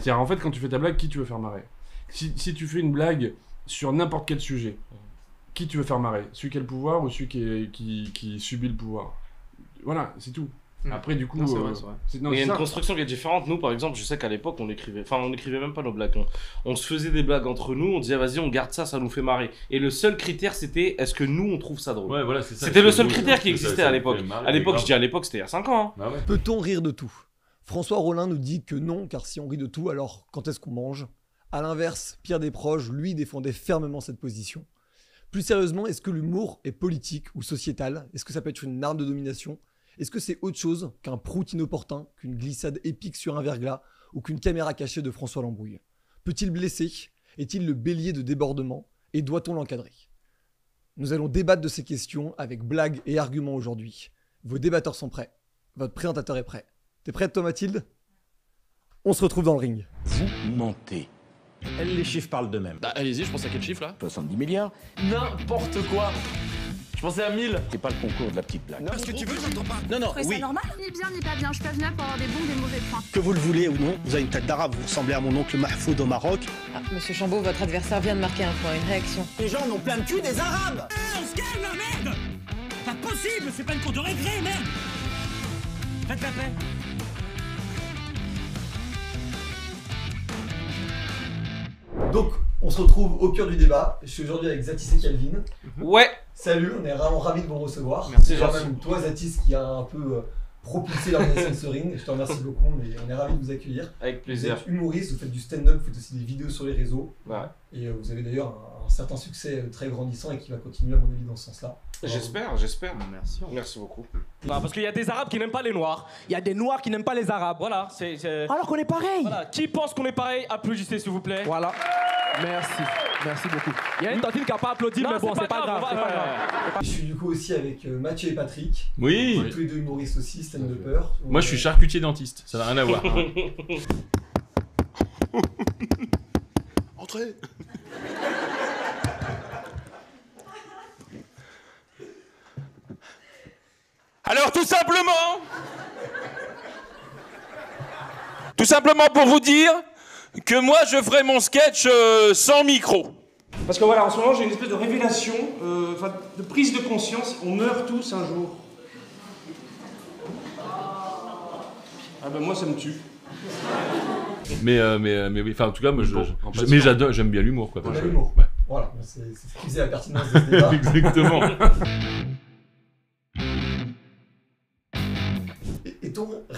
C'est-à-dire, en fait, quand tu fais ta blague, qui tu veux faire marrer? Si, si tu fais une blague sur n'importe quel sujet, qui tu veux faire marrer? Celui qui a le pouvoir ou celui qui, est- qui, qui subit le pouvoir? Voilà, c'est tout. Hmm. Après, du coup. Euh, il y a une ça. construction qui est différente. Nous, par exemple, je sais qu'à l'époque, on écrivait. Enfin, on écrivait même pas nos blagues. On, on se faisait des blagues entre nous. On disait, vas-y, on garde ça, ça nous fait marrer. Et le seul critère, c'était est-ce que nous, on trouve ça drôle? Ouais, voilà. C'était le seul critère qui existait ça à l'époque. À l'époque, je dis à l'époque, c'était il y a 5 ans. hein. Ah ouais. Peut-on rire de tout? François Rollin nous dit que non, car si on rit de tout, alors quand est-ce qu'on mange? A l'inverse, Pierre Desproges, lui, défendait fermement cette position. Plus sérieusement, est-ce que l'humour est politique ou sociétal? Est-ce que ça peut être une arme de domination? Est-ce que c'est autre chose qu'un prout inopportun, qu'une glissade épique sur un verglas ou qu'une caméra cachée de François Lambrouille? Peut-il blesser? Est-il le bélier de débordement? Et doit-on l'encadrer? Nous allons débattre de ces questions avec blagues et arguments aujourd'hui. Vos débatteurs sont prêts. Votre présentateur est prêt. T'es prête, toi, Mathilde On se retrouve dans le ring. Vous mentez. Elle, les chiffres parlent d'eux-mêmes. Bah, allez-y, je pense à quel chiffre là? 70 milliards, N'importe quoi Je pensais à 1000 c'est pas le concours de la petite blague. Parce que tu veux, j'entends pas Non, non, ça normal? Ni bien ni pas bien, je peux venir pour avoir des bons des mauvais points. Que vous le voulez ou non, vous avez une tête d'arabe, vous ressemblez à mon oncle Mahfoud au Maroc. Ah, Monsieur Chambaud, votre adversaire vient de marquer un point, une réaction. Les gens n'ont plein le cul des arabes On se calme, merde Pas possible, c'est pas une cour de récré, merde Faites la paix Donc, on se retrouve au cœur du débat. Je suis aujourd'hui avec Zatis et Calvin. Ouais, Salut, on est vraiment ravis de vous recevoir. Merci, gentil. même toi, Zatis, qui a un peu euh, propulsé l'organisation de ce ring. Je te remercie beaucoup, mais on est ravis de vous accueillir. avec Vous plaisir. êtes humoriste, vous faites du stand-up, vous faites aussi des vidéos sur les réseaux. Ouais. Et euh, vous avez d'ailleurs un, un certain succès euh, très grandissant et qui va continuer à mon avis dans ce sens-là. J'espère, j'espère. Merci. Merci beaucoup. Non, parce qu'il y a des Arabes qui n'aiment pas les Noirs. Il y a des Noirs qui n'aiment pas les Arabes. Voilà, c'est- Alors qu'on est pareil Voilà. Qui pense qu'on est pareil? Applaudissez, s'il vous plaît. Voilà. Merci. Merci beaucoup. Il y a une tantine qui n'a pas applaudi, Non, mais bon, c'est pas grave. grave, c'est pas ouais. grave. Je suis du coup aussi avec euh, Mathieu et Patrick. Oui. Tous les deux humoristes aussi, stand-uppers. Moi, je suis charcutier dentiste. Ça n'a rien à voir. Entrez Alors tout simplement, tout simplement pour vous dire que moi je ferai mon sketch euh, sans micro. Parce que voilà, en ce moment, j'ai une espèce de révélation, euh, enfin, de prise de conscience. On meurt tous un jour. Ah ben moi, ça me tue. mais, euh, mais, mais oui, enfin, en tout cas, moi, je, Bon, mais j'adore, j'aime bien l'humour, quoi. Je- l'humour. ouais. Voilà, c'est c'est ce qui faisait la pertinence de ce débat. Exactement.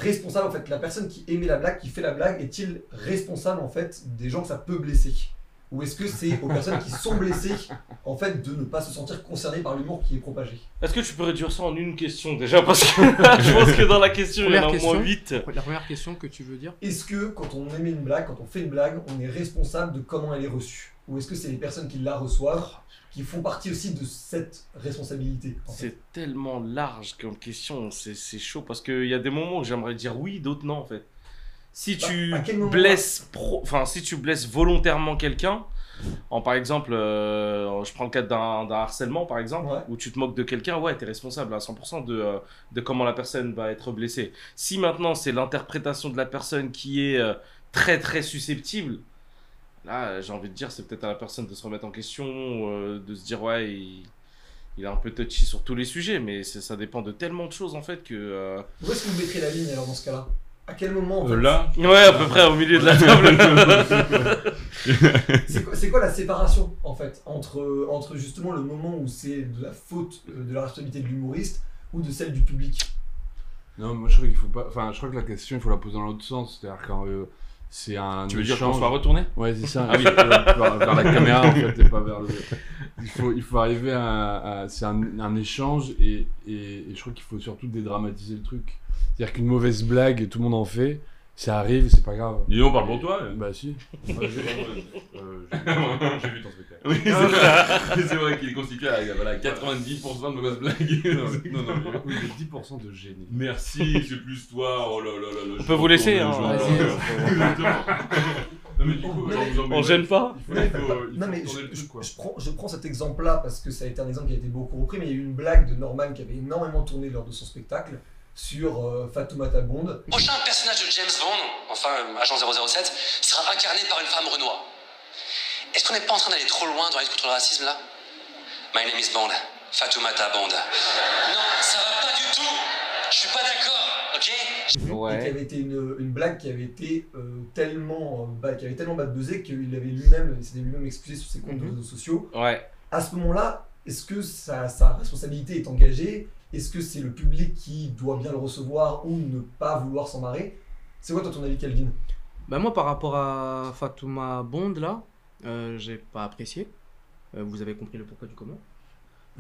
Responsable en fait La personne qui émet la blague, qui fait la blague, est-il responsable en fait des gens que ça peut blesser? Ou est-ce que c'est aux personnes qui sont blessées en fait de ne pas se sentir concernées par l'humour qui est propagé? Est-ce que tu peux réduire ça en une question déjà? Parce que je pense que dans la question, il y en a au moins question. 8. La première question que tu veux dire? Est-ce que quand on émet une blague, quand on fait une blague, on est responsable de comment elle est reçue? Ou est-ce que c'est les personnes qui la reçoivent qui font partie aussi de cette responsabilité en fait C'est tellement large comme question, c'est chaud parce qu'il y a des moments où j'aimerais dire oui, d'autres non en fait. Si Bah, tu blesses pro... enfin si tu blesses volontairement quelqu'un, en par exemple, euh, je prends le cas d'un d'un harcèlement par exemple, Ouais. où tu te moques de quelqu'un, ouais, t'es responsable à 100% de, euh, de comment la personne va être blessée. Si maintenant c'est l'interprétation de la personne qui est euh, très très susceptible, là j'ai envie de dire c'est peut-être à la personne de se remettre en question, euh, de se dire ouais, il, il est un peu touchy sur tous les sujets, mais ça dépend de tellement de choses en fait que. euh, Où est-ce que vous mettrez la ligne alors dans ce cas-là? À quel moment en Euh, fait, là, Ouais, à peu près au milieu de la table. C'est quoi, la séparation en fait entre, entre justement le moment où c'est de la faute de la responsabilité de l'humoriste ou de celle du public? Non, moi je crois qu'il faut pas. Enfin, je crois que la question, il faut la poser dans l'autre sens. C'est-à-dire quand euh, c'est un. tu veux dire qu'on soit retourné Ouais, c'est ça. Ah oui. vers, vers la caméra en fait, et pas vers le. Il faut, il faut arriver à. à- c'est un, un échange et, et, et je crois qu'il faut surtout dédramatiser le truc. C'est-à-dire qu'une mauvaise blague, tout le monde en fait, ça arrive, c'est pas grave. Dis donc, parle pour toi. Bah si. Ouais, j'ai euh, j'ai- j'ai vu ton spectacle. Oui, c'est vrai. C'est vrai qu'il est constitué à voilà, 90% de mauvaises blagues. non, non, mais- Oui, mais 10% de génie. Merci, c'est plus toi. Oh là là là là. On je peut vous retourne laisser, le hein. jour. Vas-y. Exactement. Non, mais du coup, genre, vous en On gêne pas Il faut, il faut, il faut Non mais retourner je, le je- truc, quoi. je prends, je prends cet exemple-là parce que ça a été un exemple qui a été beaucoup repris, mais il y a eu une blague de Norman qui avait énormément tourné lors de son spectacle, sur euh, Fatoumata Bond. Prochain personnage de James Bond, enfin agent 007, sera incarné par une femme renois. Est-ce qu'on n'est pas en train d'aller trop loin dans la lutte contre le racisme là? My name is Bond, Fatoumata Bond. Non, ça va pas du tout. Je suis pas d'accord, ok? Et qui avait été une, une blague qui avait été euh, tellement, euh, bah, qui avait tellement bad buzzé qu'il avait lui-même, il s'était lui-même excusé sur ses comptes de réseaux sociaux. Ouais. À ce moment-là, est-ce que sa, sa responsabilité est engagée? Est-ce que c'est le public qui doit bien le recevoir ou ne pas vouloir s'en marrer? C'est quoi toi ton avis, Calvin? Bah moi par rapport à Fatouma Bond là, euh, j'ai pas apprécié. Euh, vous avez compris le pourquoi du comment.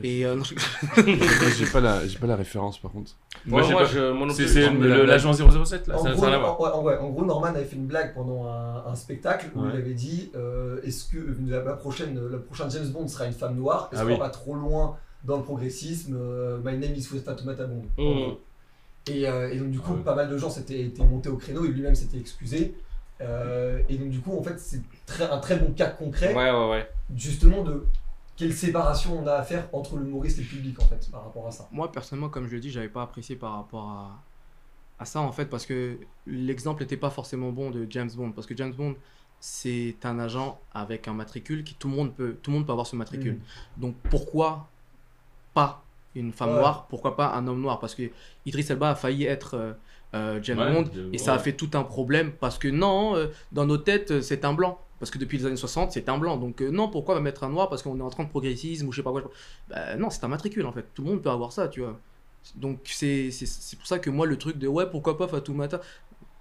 Et euh, non, je- j'ai pas la j'ai pas la référence par contre. Moi, moi, je- moi non C'est la l'agent 007 là, en, ça gros, ça a rien à voir. en- ouais, en- ouais, en gros, Norman avait fait une blague pendant un, un spectacle où Ouais. il avait dit euh, Est-ce que la, la prochaine, le prochain James Bond sera une femme noire? Est-ce Ah qu'on oui. va trop loin dans le progressisme euh, My name is Fatoumata Bond. en Mhm. gros. Et, euh, et donc, du coup, Ah ouais. pas mal de gens s'étaient étaient montés au créneau et lui-même s'était excusé. Euh, et donc, du coup, en fait, c'est très, un très bon cas concret, Ouais, ouais, ouais. justement, de quelle séparation on a à faire entre l'humoriste et le public, en fait, par rapport à ça. Moi, personnellement, comme je le dis, j'avais pas apprécié par rapport à, à ça, en fait, parce que l'exemple n'était pas forcément bon de James Bond. Parce que James Bond, c'est un agent avec un matricule qui tout le monde peut, tout le monde peut avoir ce matricule. Donc, pourquoi pas une femme Ouais. noire Pourquoi pas un homme noir? Parce que Idris Elba a failli être euh, euh, James Ouais, Bond et ça a fait tout un problème parce que non, euh, dans nos têtes, euh, c'est un blanc. Parce que depuis les années 60, c'est un blanc. Donc euh, non, pourquoi va mettre un noir? Parce qu'on est en train de progressisme ou je sais pas quoi. Bah, non, c'est un matricule en fait. Tout le monde peut avoir ça, tu vois. Donc c'est c'est- c'est pour ça que moi, le truc de ouais, pourquoi pas Fatoumata?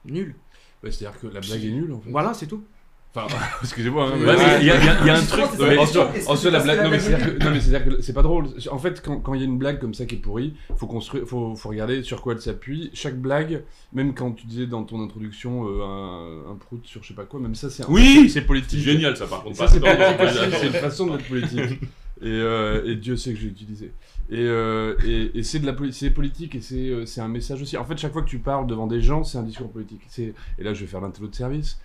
Nul. Ouais, C'est-à-dire que la blague est nulle en fait. Voilà, c'est tout. Enfin, excusez-moi, hein, Ouais, il y, a- il y a- il y a un truc. En soi, la blague, non mais c'est-à-dire que, c'est pas drôle. En fait, quand quand il y a une blague comme ça qui est pourrie, faut construire, faut, faut regarder sur quoi elle s'appuie. Chaque blague, même quand tu disais dans ton introduction euh, un, un prout sur je sais pas quoi, même ça c'est un- Oui c'est politique. Génial ça par contre. C'est une façon d'être politique. Et, euh, et Dieu sait que j'ai utilisé. Et, euh, et, et c'est de la c'est politique et c'est euh, c'est un message aussi. En fait, chaque fois que tu parles devant des gens, c'est un discours politique. C'est et là je vais faire l'intello de service.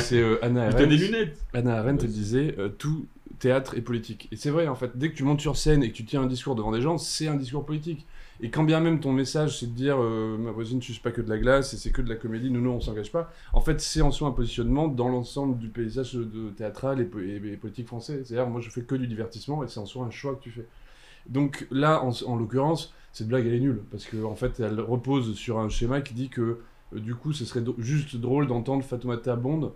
C'est Anna Arendt. des lunettes. Anna Arendt elle disait tout théâtre est politique. Et c'est vrai en fait, dès que tu montes sur scène et que tu tiens un discours devant des gens, c'est un discours politique. Et quand bien même ton message c'est de dire euh, ma voisine ne pas que de la glace et c'est que de la comédie, nous, nous on s'engage pas, en fait c'est en soi un positionnement dans l'ensemble du paysage de théâtral et, po- et- et politique français. C'est-à-dire moi je fais que du divertissement et c'est en soi un choix que tu fais. Donc là en, en l'occurrence, cette blague elle est nulle parce qu'en en fait elle repose sur un schéma qui dit que euh, du coup ce serait juste drôle d'entendre Fatoumata Bond.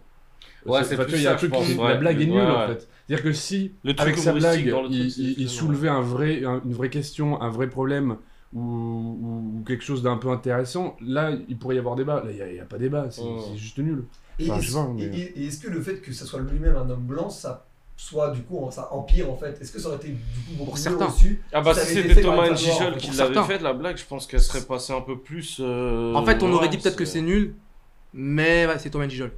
Ouais, C'est- plus il y a ça, un truc qui- ouais. La blague est nulle Ouais, en fait. C'est-à-dire que si, Le avec sa blague, truc, il, il- soulevait un vrai, un- une vraie question, un vrai problème ou, ou- ou quelque chose d'un peu intéressant, là il pourrait y avoir débat. Là il n'y a, pas débat, c'est c'est juste nul. Et, Enfin, est-ce- mais- que le fait que ça soit lui-même un homme blanc, ça soit du coup, ça empire en fait? Est-ce que ça aurait été du coup beaucoup mieux certains. reçu Ah bah si c'était Thomas fait qui pour l'avait fait la blague, je pense qu'elle serait passée un peu plus. euh, En fait, on aurait dit peut-être que c'est nul, mais ouais, c'est Thomas Njijol.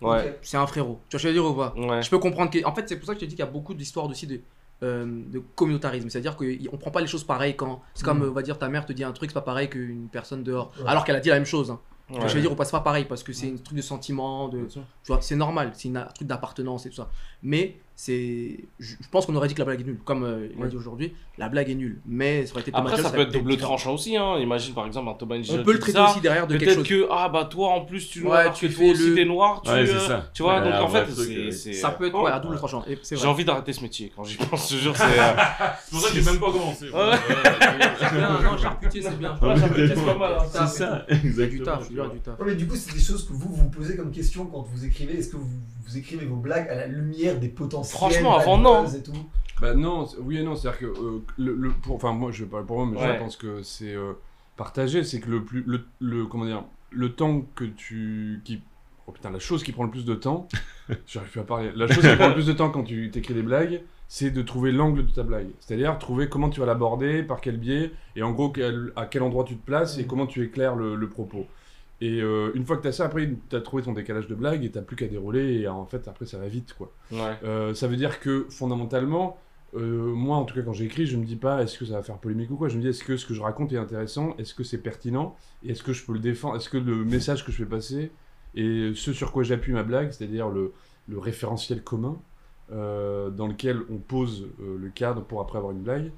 Ouais. C'est un frérot. Tu vois, je veux dire ou pas? Ouais. Je peux comprendre que. En fait, c'est pour ça que je te dis qu'il y a beaucoup d'histoires aussi de, euh, de communautarisme. C'est-à-dire qu'on prend pas les choses pareilles quand. C'est comme, Mm. euh, on va dire, ta mère te dit un truc, c'est pas pareil qu'une personne dehors. Ouais. Alors qu'elle a dit la même chose. hein. Je veux dire, on passe pas pareil parce que c'est un truc de sentiment, de. C'est normal, c'est un truc d'appartenance et tout ça. Mais c'est. Je pense qu'on aurait dit que la blague est nulle. Comme euh, il a Ouais. dit aujourd'hui, la blague est nulle. Mais ça aurait été Thomas Après, ça peut être double différent. tranchant aussi. Hein. Imagine par exemple un Thomas. On peut le traiter ça. aussi derrière de quelque Peut-être chose. que, ah bah toi en plus tu, noirs, tu tu fais aussi le- des noirs. Tu, Ouais, euh, ça. tu vois, Ouais, donc en fait, c'est. euh, Ça peut être oh, ouais, à double tranchant. J'ai envie d'arrêter ce métier quand j'y pense. Je jure, c'est. euh, C'est pour ça que j'ai même pas commencé. Non, charcutier, c'est bien. Charcutier, c'est pas mal, hein. C'est ça, Du exactement. taf, du mais du coup, c'est des choses que vous vous posez comme question quand vous écrivez. Est-ce que vous, vous écrivez vos blagues à la lumière des potentiels Franchement, avant, non. et tout Bah non, c'est- oui et non, c'est-à-dire que euh, le, le- pour, enfin moi je vais parler pour moi, mais Ouais. je pense que c'est euh, partagé, c'est que le plus, le, le- comment dire, le temps que tu, qui, oh putain, la chose qui prend le plus de temps, j'arrive plus à parler, la chose qui prend le plus de temps quand tu t'écris des blagues, c'est de trouver l'angle de ta blague, c'est-à-dire trouver comment tu vas l'aborder, par quel biais, et en gros quel- à quel endroit tu te places et comment tu éclaires le, le propos. Et euh, une fois que tu as ça, après tu as trouvé ton décalage de blague et t'as plus qu'à dérouler et en fait après ça va vite quoi. Ouais. Euh, ça veut dire que fondamentalement, euh, moi en tout cas quand j'écris, je me dis pas est-ce que ça va faire polémique ou quoi? Je me dis est-ce que ce que je raconte est intéressant, est-ce que c'est pertinent? Et est-ce que je peux le défendre, est-ce que le message que je fais passer et ce sur quoi j'appuie ma blague, c'est-à-dire le, le référentiel commun dans lequel on pose le cadre pour après avoir une blague,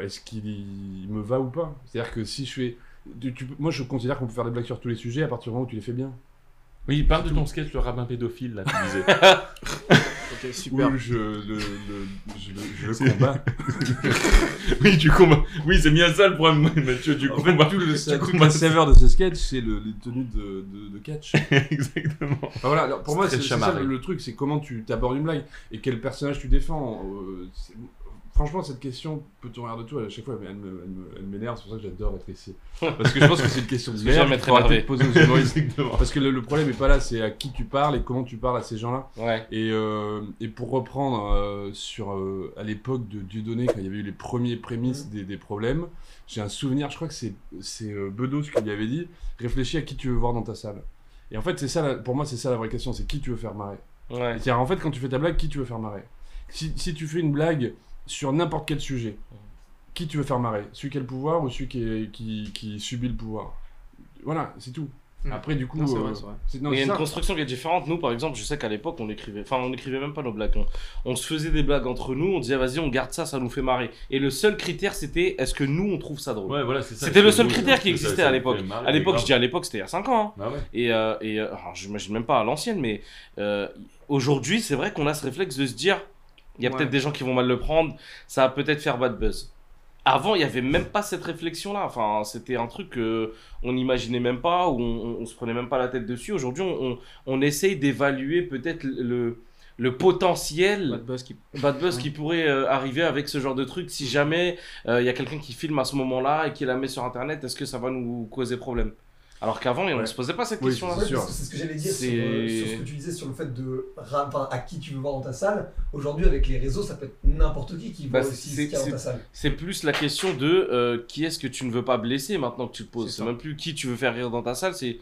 est-ce qu'il me va ou pas? C'est-à-dire que si je fais tu- tu peux- moi, je considère qu'on peut faire des blagues sur tous les sujets à partir du moment où tu les fais bien. Oui, parle de ton sketch, le rabbin pédophile, là, tu disais. Ok, super. Oui, je le, le- je le- je le C'est- combats. oui, tu combats. Oui, c'est bien ça le problème, Mathieu, tu En combats. fait, tout le, tu ça- toute combats- la saveur de ce sketch, c'est le- les tenues de, de, de catch. Exactement. Enfin, voilà, alors, pour moi, c'est ça le, truc, c'est comment tu t'abordes une blague et quel personnage tu défends. euh, franchement, cette question peut tourner de tout à chaque fois, mais elle me- m'énerve, c'est pour ça que j'adore être ici. Parce que je pense que c'est une question de merde qu'il faut arrêter énervé. de poser aux humoristes. Parce que le, le problème n'est pas là, c'est à qui tu parles et comment tu parles à ces gens-là. Ouais. Et, euh, et pour reprendre euh, sur euh, à l'époque de Dieudonné, quand il y avait eu les premiers prémices des, des problèmes, j'ai un souvenir, je crois que c'est c'est euh, Bedos qui lui avait dit réfléchis à qui tu veux voir dans ta salle. Et en fait, c'est ça, la- pour moi, c'est ça la vraie question, c'est qui tu veux faire marrer. Ouais. C'est-à-dire, en fait, quand tu fais ta blague, qui tu veux faire marrer? Si, si tu fais une blague sur n'importe quel sujet, qui tu veux faire marrer? Celui qui a le pouvoir ou celui qui, est- qui, qui subit le pouvoir? Voilà, c'est tout. Mm. Après, du coup, Non, euh, vrai, vrai. non, il y a une ça. construction qui est différente. Nous, par exemple, je sais qu'à l'époque, on écrivait, enfin, on écrivait même pas nos blagues. On, on se faisait des blagues entre nous. On disait, vas-y, on garde ça, ça nous fait marrer. Et le seul critère, c'était, est-ce que nous, on trouve ça drôle? Ouais, voilà. C'était le seul nous, critère qui existait ça à l'époque. À l'époque, je dis à l'époque, c'était il y a 5 ans. hein. Ah ouais. Et, euh, et euh, j'imagine même pas à l'ancienne, mais euh, aujourd'hui, c'est vrai qu'on a ce réflexe de se dire, il y a Ouais. peut-être des gens qui vont mal le prendre, ça va peut-être faire bad buzz. Avant, il n'y avait même pas cette réflexion-là. Enfin, c'était un truc que on n'imaginait même pas, ou on, on se prenait même pas la tête dessus. Aujourd'hui, on, essaye d'évaluer peut-être le, le potentiel Bad buzz qui. bad buzz qui pourrait euh, arriver avec ce genre de truc. Si jamais euh, il y a quelqu'un qui filme à ce moment-là et qui la met sur Internet, est-ce que ça va nous causer problème? Alors qu'avant, on ne Ouais. se posait pas cette Oui, question-là. c'est sûr. C'est ce que j'allais dire sur, euh, sur ce que tu disais sur le fait de enfin, à qui tu veux voir dans ta salle. Aujourd'hui, avec les réseaux, ça peut être n'importe qui qui Bah, voit aussi ce qu'il y a dans ta salle. C'est plus la question de euh, qui est-ce que tu ne veux pas blesser maintenant que tu te poses? C'est même plus qui tu veux faire rire dans ta salle, c'est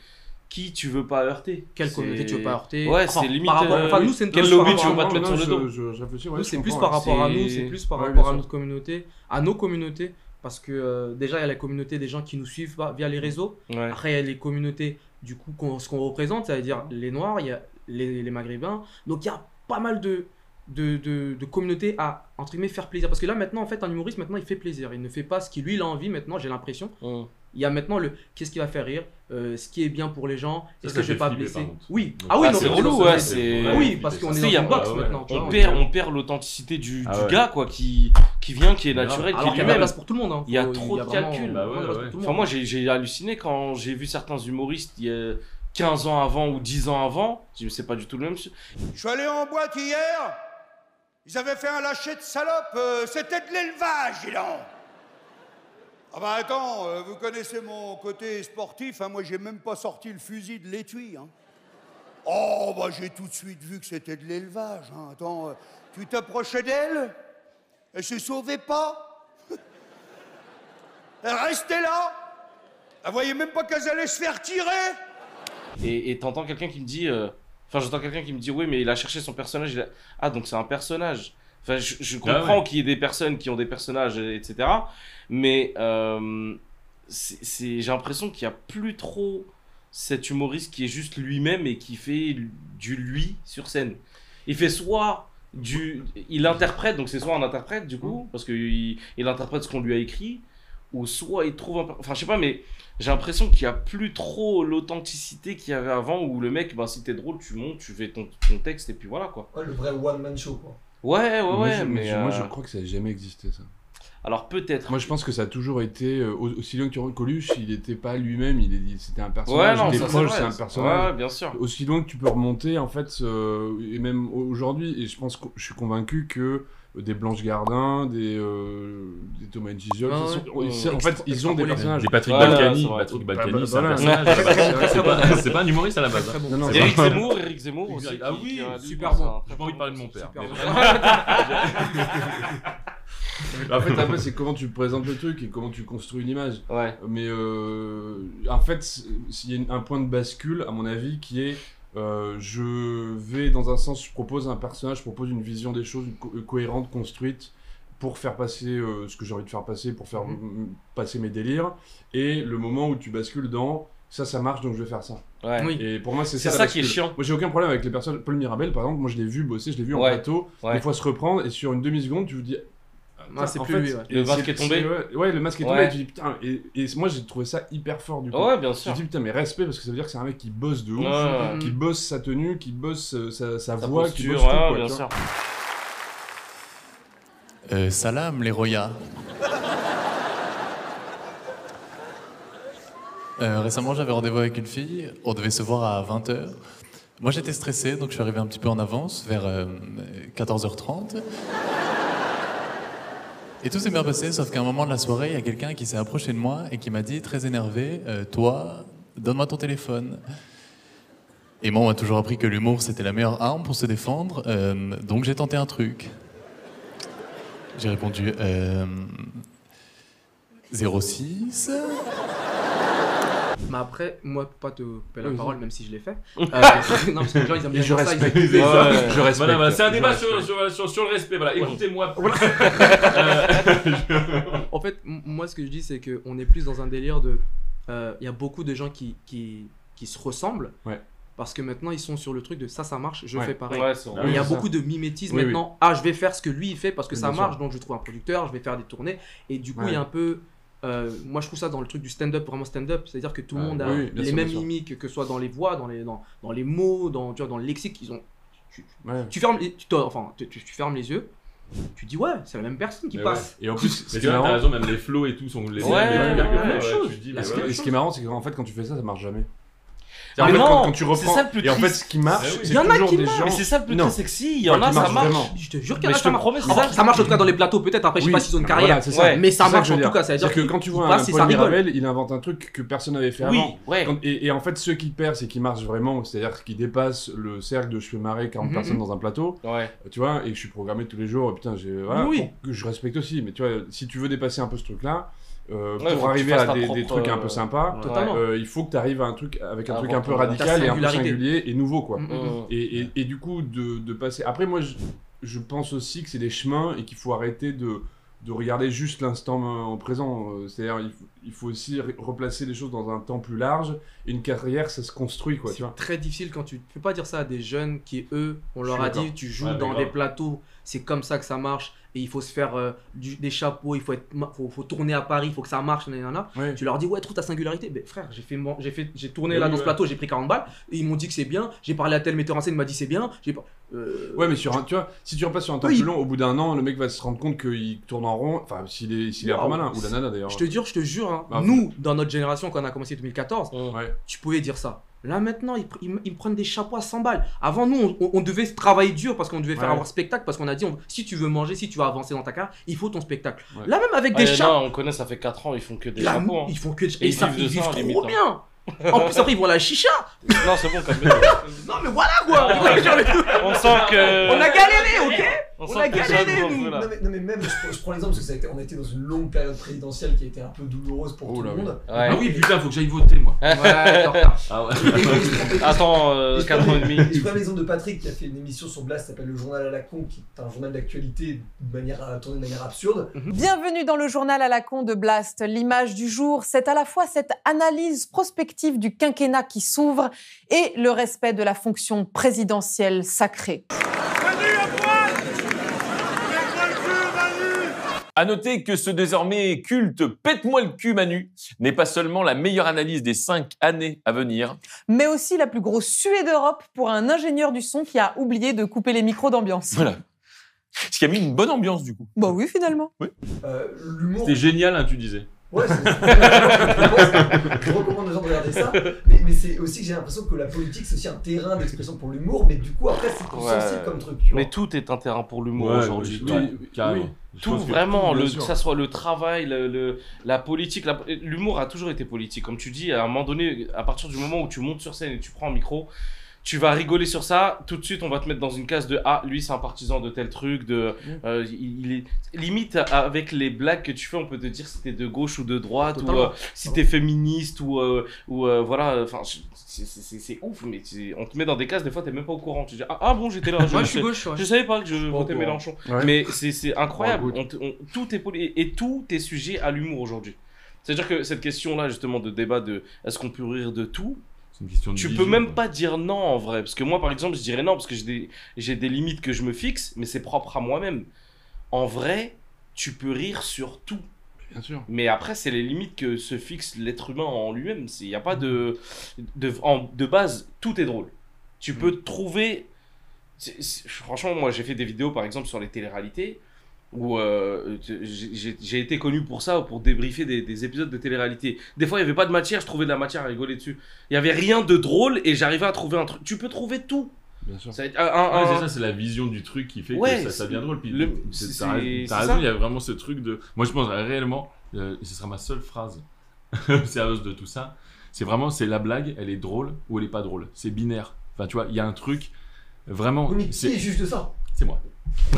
qui tu veux pas heurter. Quelle communauté tu veux pas heurter? Ouais, Enfin, c'est limite. par rapport- euh, enfin, nous, c'est une quel plus lobby par tu veux rapport- pas te mettre sur le dos? c'est plus par rapport à nous, c'est plus par rapport à notre communauté, à nos communautés, parce que euh, déjà il y a la communauté des gens qui nous suivent bah, via les réseaux. Ouais. Après il y a les communautés du coup qu'on- ce qu'on représente, c'est-à-dire les Noirs, il y a les, les Maghrébins. Donc il y a pas mal de de, de, de communautés à entre guillemets faire plaisir. Parce que là maintenant en fait un humoriste maintenant il fait plaisir, il ne fait pas ce qui lui il a envie maintenant. J'ai l'impression. Hum. Il y a maintenant le qu'est-ce qui va faire rire, euh, ce qui est bien pour les gens, est-ce que je vais pas blesser. Oui. Donc, Ah oui, ah, non, c'est relou, ouais, c'est- Oui, parce qu'on est dans une box ouais, ouais. maintenant. On perd, on perd l'authenticité du, Ah du ouais. gars, quoi, qui, qui vient, qui est naturel, qui Alors est lui-même. place pour tout le monde. hein. Il y a trop de calculs. Bah ouais, ouais. Enfin, moi, j'ai j'ai halluciné quand j'ai vu certains humoristes il y a 15 ans avant ou 10 ans avant. Je sais pas du tout le même. Je suis allé en boîte hier. Ils avaient fait un lâcher de salope. euh, C'était de l'élevage, dis donc. Ah bah attends, euh, vous connaissez mon côté sportif. hein, moi, j'ai même pas sorti le fusil de l'étui. hein. Oh, bah j'ai tout de suite vu que c'était de l'élevage. hein. Attends, euh, tu t'approchais d'elle? Elle se sauvait pas? Elle restait là? Elle voyait même pas qu'elle allait se faire tirer? Et t'entends quelqu'un qui me dit. euh, Enfin, j'entends quelqu'un qui me dit Oui, mais il a cherché son personnage. Ah, donc c'est un personnage. Enfin, je, je Ah comprends ouais. qu'il y ait des personnes qui ont des personnages, etc. Mais euh, c'est- j'ai l'impression qu'il n'y a plus trop cet humoriste qui est juste lui-même et qui fait du lui sur scène. Il fait soit du. Il interprète, donc c'est soit un interprète du coup, parce qu'il il interprète ce qu'on lui a écrit, ou soit il trouve un. Enfin, je sais pas, mais j'ai l'impression qu'il n'y a plus trop l'authenticité qu'il y avait avant où le mec, ben, si t'es drôle, tu montes, tu fais ton, ton texte et puis voilà quoi. Ouais, le vrai one-man show, quoi. Ouais, ouais, Moi, ouais, je, mais. moi, je euh, crois que ça n'a jamais existé, ça. Alors peut-être. Moi, je pense que ça a toujours été euh, au- aussi loin que tu Coluche, il n'était pas lui-même, il est- c'était un personnage. Ouais, non, il ça, c'est un personnage. Ouais, bien sûr. Aussi loin que tu peux remonter, en fait, euh, et même aujourd'hui, et je pense que je suis convaincu que des Blanche Gardin, des, euh, des Thomas Gisol, Ah ouais. en fait, ils ont des personnages. Des Patrick Ouais, Balkany. c'est vrai. Patrick Balkany, c'est un voilà. personnage. C'est pas- C'est pas un humoriste à la base. Hein. Non, non, C'est Eric pas- Zemmour, Eric Zemmour aussi. Ah oui, super bon. très J'ai pas envie de parler de mon père. En fait, après, c'est comment tu présentes le truc et comment tu construis une image. Ouais. Mais euh, en fait, il y a un point de bascule, à mon avis, qui est euh, je vais dans un sens, je propose un personnage, je propose une vision des choses co- cohérente, construite, pour faire passer euh, ce que j'ai envie de faire passer, pour faire mm, passer mes délires. Et le moment où tu bascules dans ça, ça marche, donc je vais faire ça. Ouais. Oui. Et pour moi, c'est ça. qui est chiant. Moi, j'ai aucun problème avec les personnes. Paul Mirabel, par exemple, moi, je l'ai vu bosser, je l'ai vu en Ouais. plateau, Ouais. des fois se reprendre, et sur une demi-seconde, tu vous dis. Euh, Ah, c'est en plus fait, lui, ouais. et Le masque est tombé c'est- Ouais, ouais, le masque est Ouais. tombé. Et tu dis putain. Et, et moi, j'ai trouvé ça hyper fort du coup. Ouais, bien sûr. Je dis putain, mais respect parce que ça veut dire que c'est un mec qui bosse de ouf, Ouais. qui bosse sa tenue, qui bosse euh, sa, sa Sa voix, qui posture, bosse tout. ouais, quoi, bien tu sûr. vois. Euh, salam les Roya. Euh, récemment, j'avais rendez-vous avec une fille. On devait se voir à 20h. Moi, j'étais stressé, donc je suis arrivé un petit peu en avance, vers euh, 14h30. Et tout s'est bien passé, sauf qu'à un moment de la soirée, il y a quelqu'un qui s'est approché de moi et qui m'a dit, très énervé, euh, Toi, donne-moi ton téléphone. Et moi, on m'a toujours appris que l'humour, c'était la meilleure arme pour se défendre, euh, donc j'ai tenté un truc. J'ai répondu euh, 06. Mais après, moi, pour pas te couper la Oui, parole, même si je l'ai fait. euh, non, parce que les gens, ils aiment bien je dire ça, ils respecte. Ouais, je respecte. Voilà, voilà, c'est un débat respecte. sur, sur, sur- sur le respect. Voilà, écoutez-moi. En fait, moi, ce que je dis, c'est qu'on est plus dans un délire de. euh, Il y a beaucoup de gens qui, qui, qui se ressemblent. Ouais. Parce que maintenant, ils sont sur le truc de ça, ça marche, je Ouais. fais pareil. Ouais, il y a beaucoup de mimétisme Oui, oui. maintenant. Ah, je vais faire ce que lui il fait parce que Oui, ça marche, sûr. donc je trouve un producteur, je vais faire des tournées. Et du coup, Ouais. il y a un peu. Euh, moi, je trouve ça dans le truc du stand-up, vraiment stand-up. C'est-à-dire que tout le Ouais, monde a oui, les sûr, mêmes mimiques, que ce soit dans les voix, dans les, dans, dans les mots, dans, tu vois, dans le lexique. Ils ont, Ouais. tu fermes les, tu, enfin, tu, tu- tu fermes les yeux, tu dis ouais, c'est la même personne qui Mais passe. Et en plus, Mais ce qui tu est vois, t'as raison, même les flows et tout sont les Ouais, mêmes, tu dis, mais ce ouais. qui- et ce qui est marrant, c'est qu'en fait, quand tu fais ça, ça marche jamais. En fait, mais quand, non, quand tu c'est reprends, ça le plus et en fait, ce qui marche, Eh oui. c'est Il y en a toujours qui des marchent. gens. Mais c'est ça le plus Non. si, il y en a, ça marche marche. vraiment. Je te jure qu'il y en a ça marche. ça. ça marche en tout cas dans les plateaux, peut-être. Après, je sais pas s'ils ont une carrière. c'est ça. Ouais. Mais ça marche en tout cas. C'est-à-dire que quand tu vois un Paul. Mirabel, il invente un truc que personne n'avait fait avant. et, en fait, ceux qui perdent, c'est qui marchent vraiment, c'est-à-dire qui dépassent le cercle de je fais marrer 40 Mhm. personnes dans un plateau, Ouais. tu vois, et que je suis programmé tous les jours, putain, j'ai, je respecte aussi, mais tu vois, si tu veux dépasser un peu ce truc-là, euh, Ouais, pour arriver à des, trucs un peu euh, sympas, ouais. Euh, il faut que tu arrives à un truc avec un truc un peu radical et un peu singulier et nouveau, quoi. Mhm. Mmh. Et, et- et du coup, de, de passer. Après, moi, je, je pense aussi que c'est des chemins et qu'il faut arrêter de, de regarder juste l'instant euh, présent. C'est-à-dire, il, faut- il faut aussi re- replacer les choses dans un temps plus large. Une carrière, ça se construit, quoi, C'est très difficile quand tu. Tu peux pas dire ça à des jeunes qui, eux, on leur a dit, tu joues Ouais, dans des plateaux, c'est comme ça que ça marche, et il faut se faire euh, du- des chapeaux, il faut, être, faut, faut tourner à Paris, il faut que ça marche, nanana. Ouais. Tu leur dis, ouais, trouve ta singularité. Mais frère, j'ai fait, j'ai fait, j'ai tourné là dans ouais. ce plateau, j'ai pris 40 balles, et ils m'ont dit que c'est bien. J'ai parlé à tel metteur en scène, il m'a dit c'est bien. J'ai pas. euh, Ouais, mais sur un, tu vois, si tu repasses sur un temps Oui. plus long, au bout d'un an, le mec va se rendre compte qu'il tourne en rond. Enfin, s'il est, s'il est Waouh. malin, ou la nana d'ailleurs. Je te jure, je te jure, hein, Bah, nous, dans notre génération, quand on a commencé en 2014, Ouais. tu pouvais dire ça. Là maintenant, ils, me- ils me prennent des chapeaux à 100 balles. Avant, nous, on, on devait travailler dur parce qu'on devait faire avoir spectacle, parce qu'on a dit, on- si tu veux manger, si tu veux avancer dans ta carrière, il faut ton spectacle. Ouais. Là même avec des chapeaux, non, on connaît, ça fait 4 ans, ils font que des là, chapeaux. hein. ils font que... Et Et, ils ça, ils vivent ça, trop bien. En plus, après, ils vont à la chicha. Non, c'est bon, comme Non, mais voilà quoi. On sent que. on a galéré, ok On a galéré, nous. Non mais, non mais même, je, prends- je prends l'exemple parce que ça a été, on était dans une longue période présidentielle qui a été un peu douloureuse pour Oh tout le oui. monde. Ouais. Ah oui, putain, faut que j'aille voter, moi. Ouais, t'es en retard. Ah ouais. Attends, euh, Et je 4 prends- ans et demi. je prends l'exemple de Patrick qui a fait une émission sur Blast qui s'appelle Le Journal à la con, qui est un journal d'actualité de manière à tourner de manière absurde. Bienvenue dans le journal à la con de Blast. L'image du jour, c'est à la fois cette analyse prospective du quinquennat qui s'ouvre et le respect de la fonction présidentielle sacrée. À noter que ce désormais culte Pète-moi le cul Manu n'est pas seulement la meilleure analyse des cinq années à venir, Mais aussi la plus grosse suée d'Europe pour un ingénieur du son qui a oublié de couper les micros d'ambiance. voilà. Ce qui a mis une bonne ambiance du coup. Bah oui, finalement. Euh, L'humour. C'était génial, hein, tu disais. Ouais, c'est- je recommande aux gens de regarder ça. Mais, mais c'est aussi que j'ai l'impression que la politique, c'est aussi un terrain d'expression pour l'humour, mais du coup, après, c'est plus Ouais. sensible comme truc. Tu vois. Mais tout est un terrain pour l'humour Ouais, aujourd'hui. oui, tout. oui, carrément. Tout vraiment, tout, le, que ça soit le travail, le, le- la politique. L'humour a toujours été politique. Comme tu dis, à un moment donné, à partir du moment où tu montes sur scène et tu prends un micro, tu vas rigoler sur ça. Tout de suite, on va te mettre dans une case de Ah, lui, c'est un partisan de tel truc. De, euh, il, il est limite avec les blagues que tu fais, on peut te dire si t'es de gauche ou de droite, ou euh, si t'es féministe, ou, euh, ou euh, voilà. Enfin, c'est- c'est c'est- c'est ouf, mais c'est- on te met dans des cases, des fois, t'es même pas au courant. Tu dis Ah, ah bon, j'étais là. Moi, je suis gauche, ouais. Je savais pas que je votais. Mélenchon. Ouais. Mais c'est c'est incroyable. On on- tout est poli et tout est sujet à l'humour aujourd'hui. C'est-à-dire que cette question-là, justement, de débat de est-ce qu'on peut rire de tout C'est une question de Tu vision, peux même quoi. pas dire non en vrai. Parce que moi, par exemple, je dirais non parce que j'ai des, j'ai des limites que je me fixe, mais c'est propre à moi-même. En vrai, tu peux rire sur tout. Bien sûr. Mais après, c'est les limites que se fixe l'être humain en lui-même. Il n'y a pas de. De, en- de base, tout est drôle. Tu Mm. peux trouver. franchement, moi, j'ai fait des vidéos, par exemple, sur les téléréalités, où euh, j'ai été connu pour ça, pour débriefer des, des épisodes de télé-réalité. Des fois, il n'y avait pas de matière, je trouvais de la matière à rigoler dessus. Il n'y avait rien de drôle et j'arrivais à trouver un truc. Tu peux trouver tout. Bien sûr. Un- c'est ça, c'est la vision du truc qui fait Ouais, que ça, devient drôle. Puis le- t'as raison, il y a vraiment ce truc de. Moi, je pense réellement, euh, ce sera ma seule phrase sérieuse de tout ça. C'est vraiment, c'est la blague, elle est drôle ou elle est pas drôle. C'est binaire. Enfin, tu vois, il y a un truc vraiment. Oui, mais qui c'est- est juge de ça? C'est moi.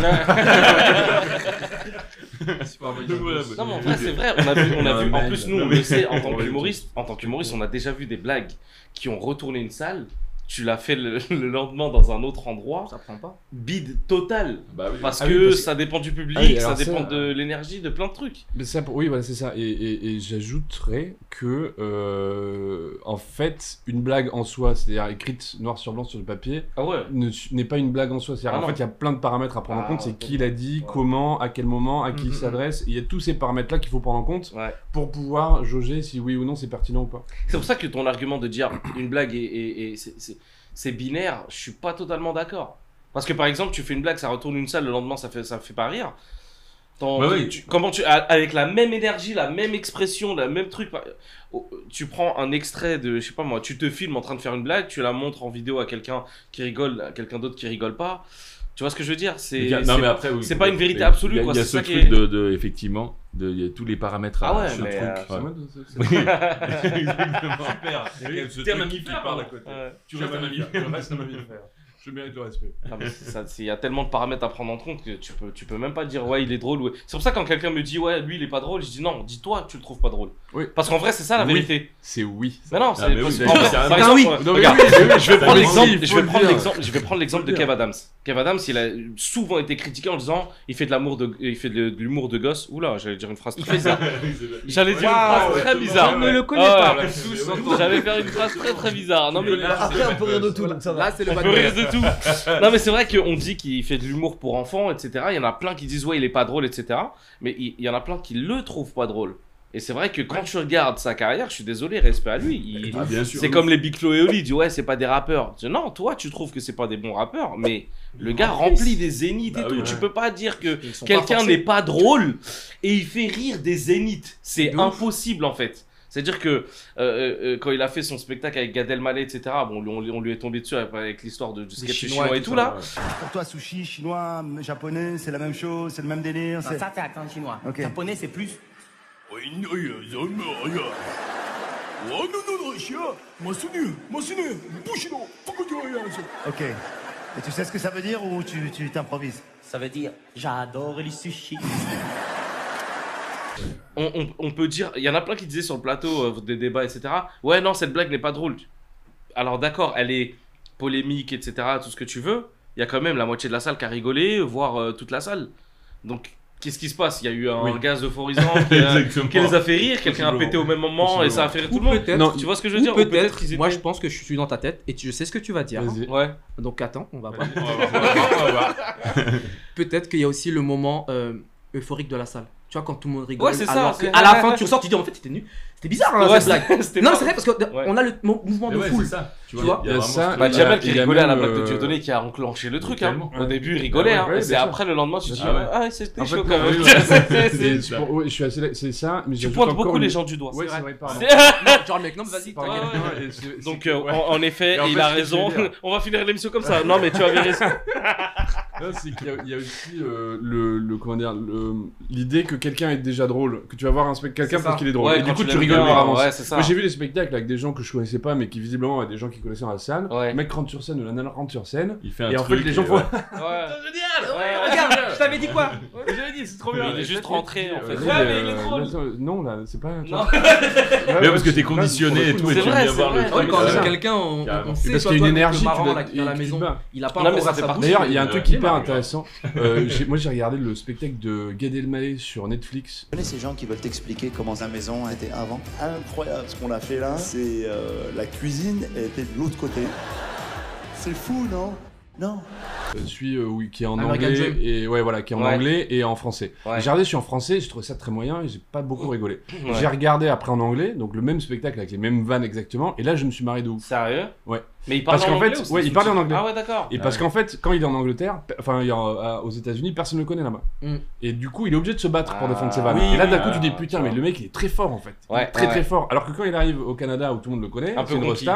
Non, mais en vrai, c'est vrai. On a vu, on a vu- en plus, nous, on le sait, en tant qu'humoriste, en tant qu'humoriste, on a déjà vu des blagues qui ont retourné une salle. Tu l'as fait le, le lendemain dans un autre endroit. Ça prend pas. Bide total. Parce Ah que oui, parce que- ça dépend du public, Ah oui, ça dépend de l'énergie, de plein de trucs. Mais ça, pour- oui, voilà, c'est ça. Et, et- et j'ajouterais que, euh, en fait, une blague en soi, c'est-à-dire écrite noir sur blanc sur le papier, Ah ouais. ne- n'est pas une blague en soi. C'est-à-dire, Ah en non. fait, il y a plein de paramètres à prendre en Ah, compte. C'est qui l'a dit, comment, à quel moment, à qui il Mhm. s'adresse. Il y a tous ces paramètres-là qu'il faut prendre en compte pour pouvoir jauger si oui ou non c'est pertinent ou pas. C'est pour ça que ton argument de dire une blague est, est- est- c'est- c'est- binaire, je suis pas totalement d'accord. Parce que par exemple, tu fais une blague, ça retourne une salle, le lendemain ça fait, ça fait pas rire. Tu- comment tu, avec la même énergie, la même expression, la même truc, oh, tu prends un extrait de, je sais pas moi, tu te filmes en train de faire une blague, tu la montres en vidéo à quelqu'un qui rigole, à quelqu'un d'autre qui rigole pas. Tu vois ce que je veux dire? C'est oui, pas une vérité absolue. Il y a, quoi, il y a c'est ce truc est- de, de- effectivement, de, il y a tous les paramètres Ah à ouais, ce mais, truc. euh, Ouais. c'est moi, c'est- Oui. c'est- Exactement. Il y a ce truc qui parle à côté. Ouais. Tu restes un mammifère. Je reste un mammifère. Je mérite le respect. Ah, Il y a tellement de paramètres à prendre en compte que tu peux, tu peux même pas dire ouais il est drôle. Ouais. C'est pour ça que quand quelqu'un me dit ouais lui il est pas drôle, je dis non, dis-toi tu le trouves pas drôle. Oui. Parce qu'en vrai c'est ça la Oui. vérité. C'est oui. Mais non, Ah, c'est mais oui, fait, un- par Ah exemple, oui. je vais ça prendre l'exemple, il je vais prendre l'exemple, je vais prendre l'exemple de Kev. Adams. Kev Adams, il a souvent été critiqué en disant il fait de l'amour de, il fait de, l'humour de gosse. Oula, j'allais dire une phrase très bizarre. J'allais dire une phrase très je bizarre. ne le connais Ah, pas. J'allais faire une phrase très très bizarre. Non mais Après, on peut rire de tout, donc ça va. Là, c'est le on peut rire de tout. non, mais c'est vrai qu'on dit qu'il fait de l'humour pour enfants, etc. Il y en a plein qui disent ouais, il est pas drôle, etc. Mais il, il y en a plein qui le trouvent pas drôle. Et c'est vrai que quand tu regardes sa carrière, je suis désolé, respect à lui. Il- Ah, c'est comme les Big Flo et Oli, dit ouais, c'est pas des rappeurs. Dis, non, toi, tu trouves que c'est pas des bons rappeurs, mais le gars remplit des zéniths et Bah tout. oui, tu ouais. peux pas dire que quelqu'un n'est pas drôle et il fait rire des zéniths. C'est impossible en fait. C'est-à-dire que euh, euh, euh, quand il a fait son spectacle avec Gad Elmaleh, etc., bon, on, lui- on lui est tombé dessus avec, l'histoire de, du sketch Chinois chinois, et et tout ça, là. Pour toi, sushi, chinois, japonais, c'est la même chose, c'est le même délire. Ça, c'est accent chinois. Ok. Japonais, c'est plus. Ok. Et tu sais ce que ça veut dire ou tu tu t'improvises? Ça veut dire j'adore les sushis. on, on- on peut dire, il y en a plein qui disaient sur le plateau euh, des débats, etc. Ouais, non, cette blague n'est pas drôle. Alors d'accord, elle est polémique, etc. Tout ce que tu veux. Il y a quand même la moitié de la salle qui a rigolé, voire euh, toute la salle. Donc qu'est-ce qui se passe? Il y a eu un Oui. gaz euphorisant qui, a- qui les a fait rire, quelqu'un a pété au même moment et ça a fait rire tout Ou le monde. Non, tu vois ce que je veux dire? Peut-être, moi je pense que je suis dans ta tête et tu- je sais ce que tu vas dire. Vas-y. Ouais. Donc attends, on va voir. Peut-être qu'il y a aussi le moment euh, euphorique de la salle. Tu vois, quand tout le monde rigole. Ouais, c'est ça, alors c'est- qu'à la fin, tu ressors, tu dis en fait, c'était nu. C'était bizarre hein, Ouais, cette blague. c'était Non, pas- c'est vrai parce qu'on Ouais. a le mo- mouvement de ouais, foule. ça. Tu vois, il y a ça, Bah, Jamel qui rigolait à la blague de Dieudonné qui a enclenché le truc. Hein. Au début, il rigolait. Ouais, hein. c'est après le lendemain, tu te dis Ah ouais. Ah, c'était chaud quand même. je suis assez, c'est ça, mais Tu pointes beaucoup les gens du doigt. Ouais, c'est vrai. pardon. Genre, mec, non, vas-y, Donc, euh, en, effet, il a raison. On va finir l'émission comme ça. Non, mais tu avais raison. C'est qu'il y, a- il y a aussi euh, le, le comment dire le- l'idée que quelqu'un est déjà drôle, que tu vas voir un spectacle quelqu'un parce qu'il est drôle. Ouais, et du coup, tu rigoles par avance. ouais. Moi, j'ai vu des spectacles avec des gens que je connaissais pas, mais qui visiblement avaient des gens qui connaissaient dans la salle. Ouais. Le mec rentre sur scène, ou la nana rentre sur scène. Il fait un Et en truc. fait, les gens font. ouais. Ouais. Regarde, je t'avais dit quoi? C'est trop bien. Il est juste rentré, en fait. Euh, Ouais, mais, il est euh, là, non, là, c'est pas. Non. Mais parce que t'es conditionné et tout, et C'est tu vrai, viens voir le truc. Ouais, quand aime ça. quelqu'un, on, sait. Parce qu'il y a une énergie, tu qui est la tu maison, il a pas. D'ailleurs, il y a un truc euh, hyper démarre. intéressant. Euh, moi, j'ai regardé le spectacle de Gad Elmaleh sur Netflix. Vous connaissez ces gens qui veulent t'expliquer comment sa maison était avant? Incroyable ce qu'on a fait là. C'est euh, la cuisine était de l'autre côté. C'est fou, non? Non. Euh, je suis euh, oui, qui est en anglais et ouais voilà qui est en anglais et en français. J'ai regardé celui en français, j'ai trouvé ça très moyen et j'ai pas beaucoup rigolé. J'ai regardé après en anglais, donc le même spectacle avec les mêmes vannes exactement et là je me suis marré de ouf. Sérieux? Ouais. Parce en, fait, ouais, il parlait en anglais. Ah ouais, d'accord. Et parce qu'en fait, quand il est en Angleterre, enfin, euh, aux États-Unis, personne ne le connaît là-bas. Et du coup, il est obligé de se battre pour ah défendre ses vannes. et là, d'un coup, tu dis putain, mais le mec, il est très fort en fait. Très très fort. Alors que quand il arrive au Canada où tout le monde le connaît, Un peu c'est une conquis.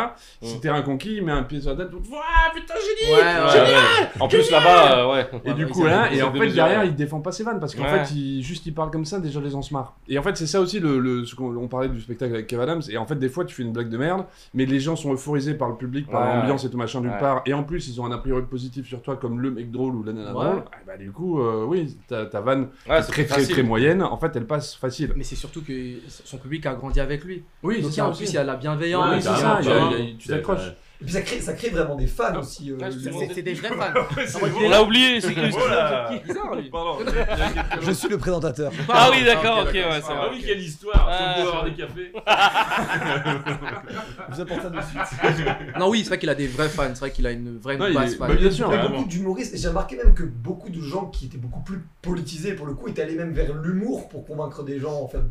Mm. conquis, il met un pied sur la tête, tout, putain, génie Ouais, Génial En plus là-bas, euh, ouais. Et du coup, là, et en fait, derrière, il défend pas ses vannes parce qu'en fait, juste il parle comme ça, déjà les gens se marrent. Et en fait, c'est ça aussi, ce qu'on parlait du spectacle avec Kev Adams. Et en fait, des fois, tu fais une blague de merde, mais les gens sont euphorisés par le public, ouais, l'ambiance et tout machin nulle part, et en plus ils ont un a priori positif sur toi comme le mec drôle ou la nana drôle, eh ben, du coup, euh, oui, ta, vanne très, très, très moyenne, en fait elle passe facile. Mais c'est surtout que son public a grandi avec lui. Oui, Donc en plus il y a la bienveillance, tu t'accroches. Et puis ça crée, ça crée vraiment des fans ah, aussi. euh, C'est des vrais fans. Ah, on l'a oublié, c'est qui Voilà. Je suis le présentateur. Ah oui, d'accord, ok, ouais, c'est Ah vrai. oui, quelle histoire. Faut ah, boire des cafés. Vous apporte ça de suite. Non, oui, c'est vrai qu'il a des vrais fans. C'est vrai qu'il a une vraie Non, base bien sûr. Il y a vraiment. beaucoup d'humoristes. J'ai remarqué même que beaucoup de gens qui étaient beaucoup plus politisés, pour le coup, étaient allés même vers l'humour pour convaincre des gens en fait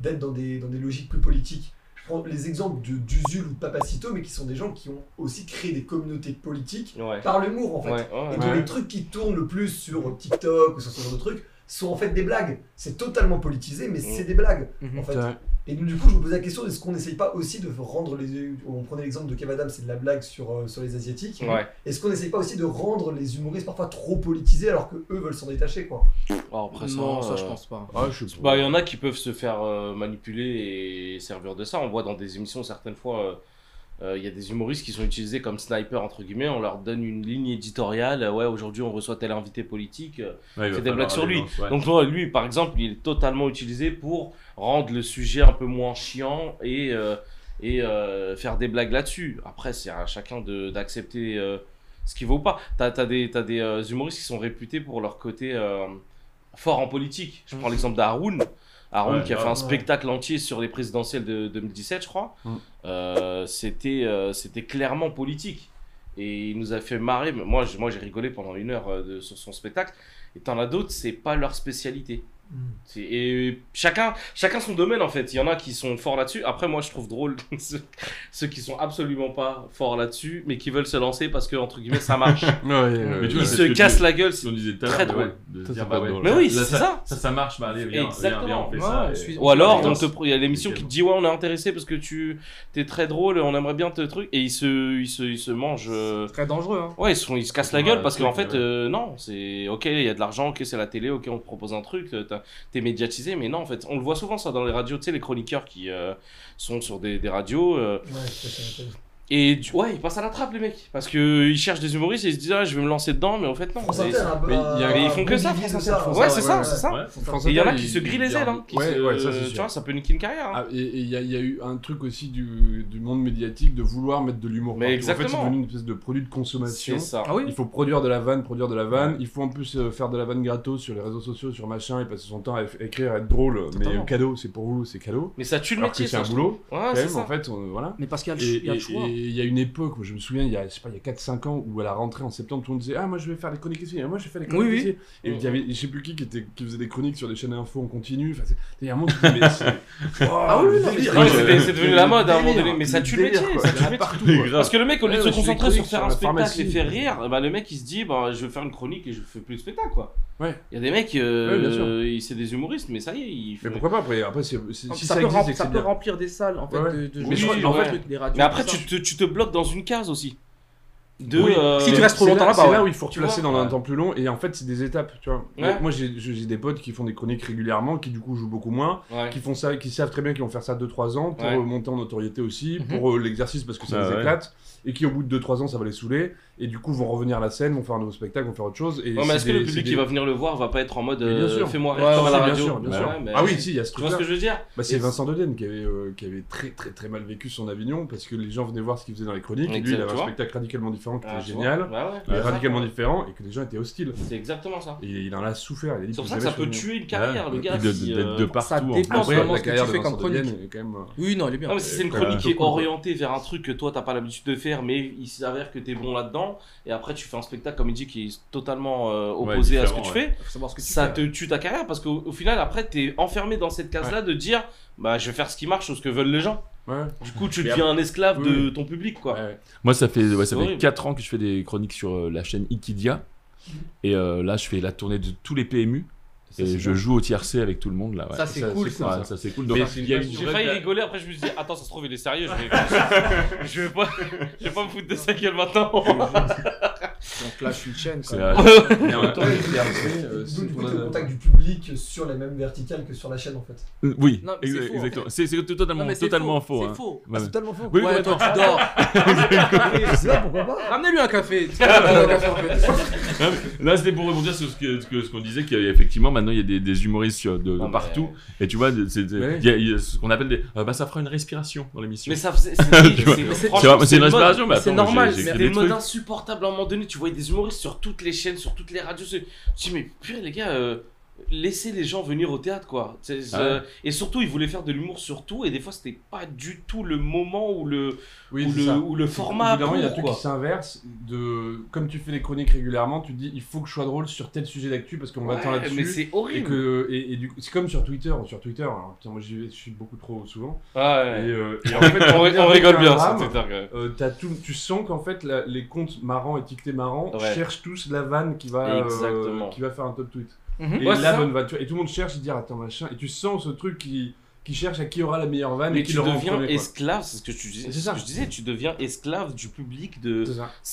d'être dans des dans des logiques plus politiques prends les exemples d'Usul ou de Papacito, mais qui sont des gens qui ont aussi créé des communautés politiques par l'humour en fait. Et donc les trucs qui tournent le plus sur TikTok ou sur ce genre de trucs sont en fait des blagues. C'est totalement politisé, mais mm. c'est des blagues. En mm-hmm. fait. Et donc, du coup, je me posais la question est-ce qu'on n'essaye pas aussi de rendre les. On prenait l'exemple de Kev Adams, c'est de la blague sur, euh, sur les Asiatiques. Ouais. Est-ce qu'on n'essaye pas aussi de rendre les humoristes parfois trop politisés alors que eux veulent s'en détacher, quoi? Alors, après, non, ça, euh... ça, je pense pas. Ah. Il y en a qui peuvent se faire euh, manipuler et servir de ça. On voit dans des émissions certaines fois euh, euh, il y a des humoristes qui sont utilisés comme snipers entre guillemets, on leur donne une ligne éditoriale, euh, ouais aujourd'hui on reçoit tel invité politique, euh, ouais, c'est des blagues sur lui. Donc lui par exemple, il est totalement utilisé pour rendre le sujet un peu moins chiant et, euh, et faire des blagues là-dessus. Après c'est à chacun d'accepter ce qu'il vaut ou pas. T'as as des, as des humoristes qui sont réputés pour leur côté fort en politique. Je prends mm. l'exemple d'Haroun. Haroun qui a fait un spectacle entier sur les présidentielles de 2017 je crois c'était euh, c'était clairement politique. Et il nous a fait marrer. Moi, moi j'ai rigolé pendant une heure euh, de, sur son spectacle. Et t'en as d'autres, c'est pas leur spécialité. Mm. Et chacun, chacun son domaine en fait. Il y en a qui sont forts là-dessus. Après, moi, je trouve drôle ceux, qui sont absolument pas forts là-dessus, mais qui veulent se lancer parce que entre guillemets, ça marche. ils se cassent la gueule. C'est très drôle. Ouais, drôle. Mais oui, c'est ça. Ça, marche. Bah, allez, viens, on fait ça, Ou alors, il y a l'émission qui te dit ouais, on est intéressé parce que tu es très drôle, et on aimerait bien te truc. Et ils se, ils se, ils se mangent. Euh... Très dangereux. Ouais, ils, ils se cassent la gueule parce qu'en fait, euh, non, c'est ok, il y a de l'argent, ok, c'est la télé, ok, on te propose un truc t'es médiatisé. Mais non, en fait, on le voit souvent ça dans les radios, tu sais, les chroniqueurs qui euh, sont sur des, radios. Euh, ouais, et du... ouais, il passe à la trappe, les mecs. Parce qu'ils cherchent des humoristes et ils se disent, ah, je vais me lancer dedans, mais en fait, non. Mais, ils font que ça, France Inter. Ouais, c'est ça, c'est ça. Et il y en a qui se grillent les ailes. Hein, ouais, se... ouais, ça, c'est Tu vois, ça peut niquer une carrière. Hein. Ah, et il y, a eu un truc aussi du, monde médiatique de vouloir mettre de l'humour. Mais exactement. En fait, c'est devenu une espèce de produit de consommation. c'est Ça. Ah il faut produire de la vanne, produire de la vanne. Il faut en plus euh, faire de la vanne gratos sur les réseaux sociaux, sur machin, et passer son temps à écrire, à être drôle. Mais euh, cadeau, c'est pour vous, c'est cadeau. Mais ça tue le métier. C'est un boulot. Ouais, c'est En. Mais parce qu'il y a le choix il y a une époque, où je me souviens, il y a, a 4-5 ans, où à la rentrée en septembre, tout le monde disait Ah, moi je vais faire les chroniques ici, ah, moi je vais faire les chroniques oui, ici. Et il y avait, je sais plus qui, qui, faisait des chroniques sur des chaînes info en continu. Enfin, il y a un moment, tu mais ah oh, ah oui, c'est devenu la mode à mais ça tue le métier. Parce que le mec, au lieu de se concentrer sur faire un spectacle et faire rire, bah, le mec il se dit bah, Je vais faire une chronique et je fais plus de spectacle, Il y a des mecs, euh, ouais, c'est des humoristes, mais ça y est. Mais pourquoi pas après, si ça, peut, remplir des salles en fait, Mais après, tu, tu, tu te bloques dans une case aussi. De, euh, Si tu restes trop longtemps là-bas, c'est là où il faut replacer dans un temps plus long. Et en fait, c'est des étapes, tu vois. Moi, j'ai des potes qui font des chroniques régulièrement, qui du coup jouent beaucoup moins, qui font ça, qui savent très bien qu'ils vont faire ça 2-3 ans pour euh, monter en notoriété aussi, mhm. pour euh, l'exercice parce que ça bah les éclate, et qui au bout de 2-3 ans, ça va les saouler, et du coup vont revenir à la scène, vont faire un nouveau spectacle, vont faire autre chose. Est-ce que le public qui va venir le voir va pas être en mode euh, fais-moi rire ouais, à la radio bien bah sûr, Ah oui, si, il y a ce. Tu vois ce que je veux dire bah, C'est Vincent Deden qui euh, qui avait très très très mal vécu son Avignon parce que les gens venaient voir ce qu'il faisait dans les chroniques et lui il avait un spectacle radicalement différent qui ah, était génial, radicalement différent et que les gens étaient hostiles. C'est exactement ça. Et il en a souffert. C'est pour ça que ça peut tuer une carrière, le gars. De euh, partout. Hein. la carrière de Vincent Deden quand même. Euh, oui, non, il est bien. C'est une chronique qui est orientée vers un truc que toi t'as pas l'habitude de faire, mais il s'avère que t'es bon là-dedans et après tu fais un spectacle comme il dit qui est totalement euh, opposé à ce que tu fais, ce que tu ça fais. te tue ta carrière parce qu'au au final après t'es enfermé dans cette case là de dire bah je vais faire ce qui marche ou ce que veulent les gens. Du coup tu deviens un esclave Oui, de ton public quoi. Moi, ça fait, ouais, ça fait horrible. 4 ans que je fais des chroniques sur euh, la chaîne Ikidia. Et euh, là, je fais la tournée de tous les PMU. Et je bien. joue au tiercé avec tout le monde là. ouais. Ça, c'est cool, ça. Ouais, ça c'est cool. Donc, Mais il y a une J'ai failli rigoler, après je me suis dit, attends, ça se trouve, il est sérieux, je vais, je vais, pas, je vais pas me foutre de sa gueule maintenant. Donc là, je suis une chaîne. Quoi. Mais en même temps, euh, ad- contact du public sur les mêmes verticales que sur la chaîne en fait. Euh, Oui, Non, mais en exactement. fait. C'est totalement, Non, totalement faux, c'est hein. faux. Ah, c'est ouais. totalement faux. Oui, Ouais, toi, tu dors. Ramenez-lui un café. Là, c'était pour rebondir sur ce que- ce que- ce qu'on disait, qu'effectivement, maintenant, il y a des, des humoristes sur- de, de Non, mais- partout. Et tu vois, c'est- c'est- Mais- il y, a- il y a ce qu'on appelle des. euh, bah, ça fera une respiration dans l'émission. Mais ça, c'est c'est- c'est- C'est c'est une respiration, mais C'est normal, c'était des le mode trucs. insupportable à un moment donné. Tu voyais des humoristes sur toutes les chaînes, sur toutes les radios. c'est- Tu dis, mais purée, les gars, euh, laissez les gens venir au théâtre, quoi. Ah ouais. Et surtout, ils voulaient faire de l'humour sur tout, et des fois, c'était pas du tout le moment ou le, Oui, ou le, ou format. Évidemment, il y a un truc qui s'inverse. De... Comme tu fais les chroniques régulièrement, tu te dis il faut que je sois drôle sur tel sujet d'actu parce qu'on Ouais, m'attend là-dessus. mais c'est horrible. Et, que... et, et du coup, c'est comme sur Twitter. Sur Twitter, alors, putain, moi j'y vais- je suis beaucoup trop souvent. Ouais, ouais. Et, euh, et en fait, On rigole bien, sur Twitter, euh, tout, tu sens qu'en fait la- les comptes marrants, étiquetés marrants, cherchent tous la vanne qui va, euh, qui va faire un top tweet. Mhm. Et Ouais, c'est la bonne vanne. tu vois, Et tout le monde cherche, il dit attends machin. Et tu sens ce truc qui, qui cherche à qui aura la meilleure vanne Mais et qui tu le deviens premier, esclave, c'est ce que tu disais. Ce que je disais, tu deviens esclave du public de.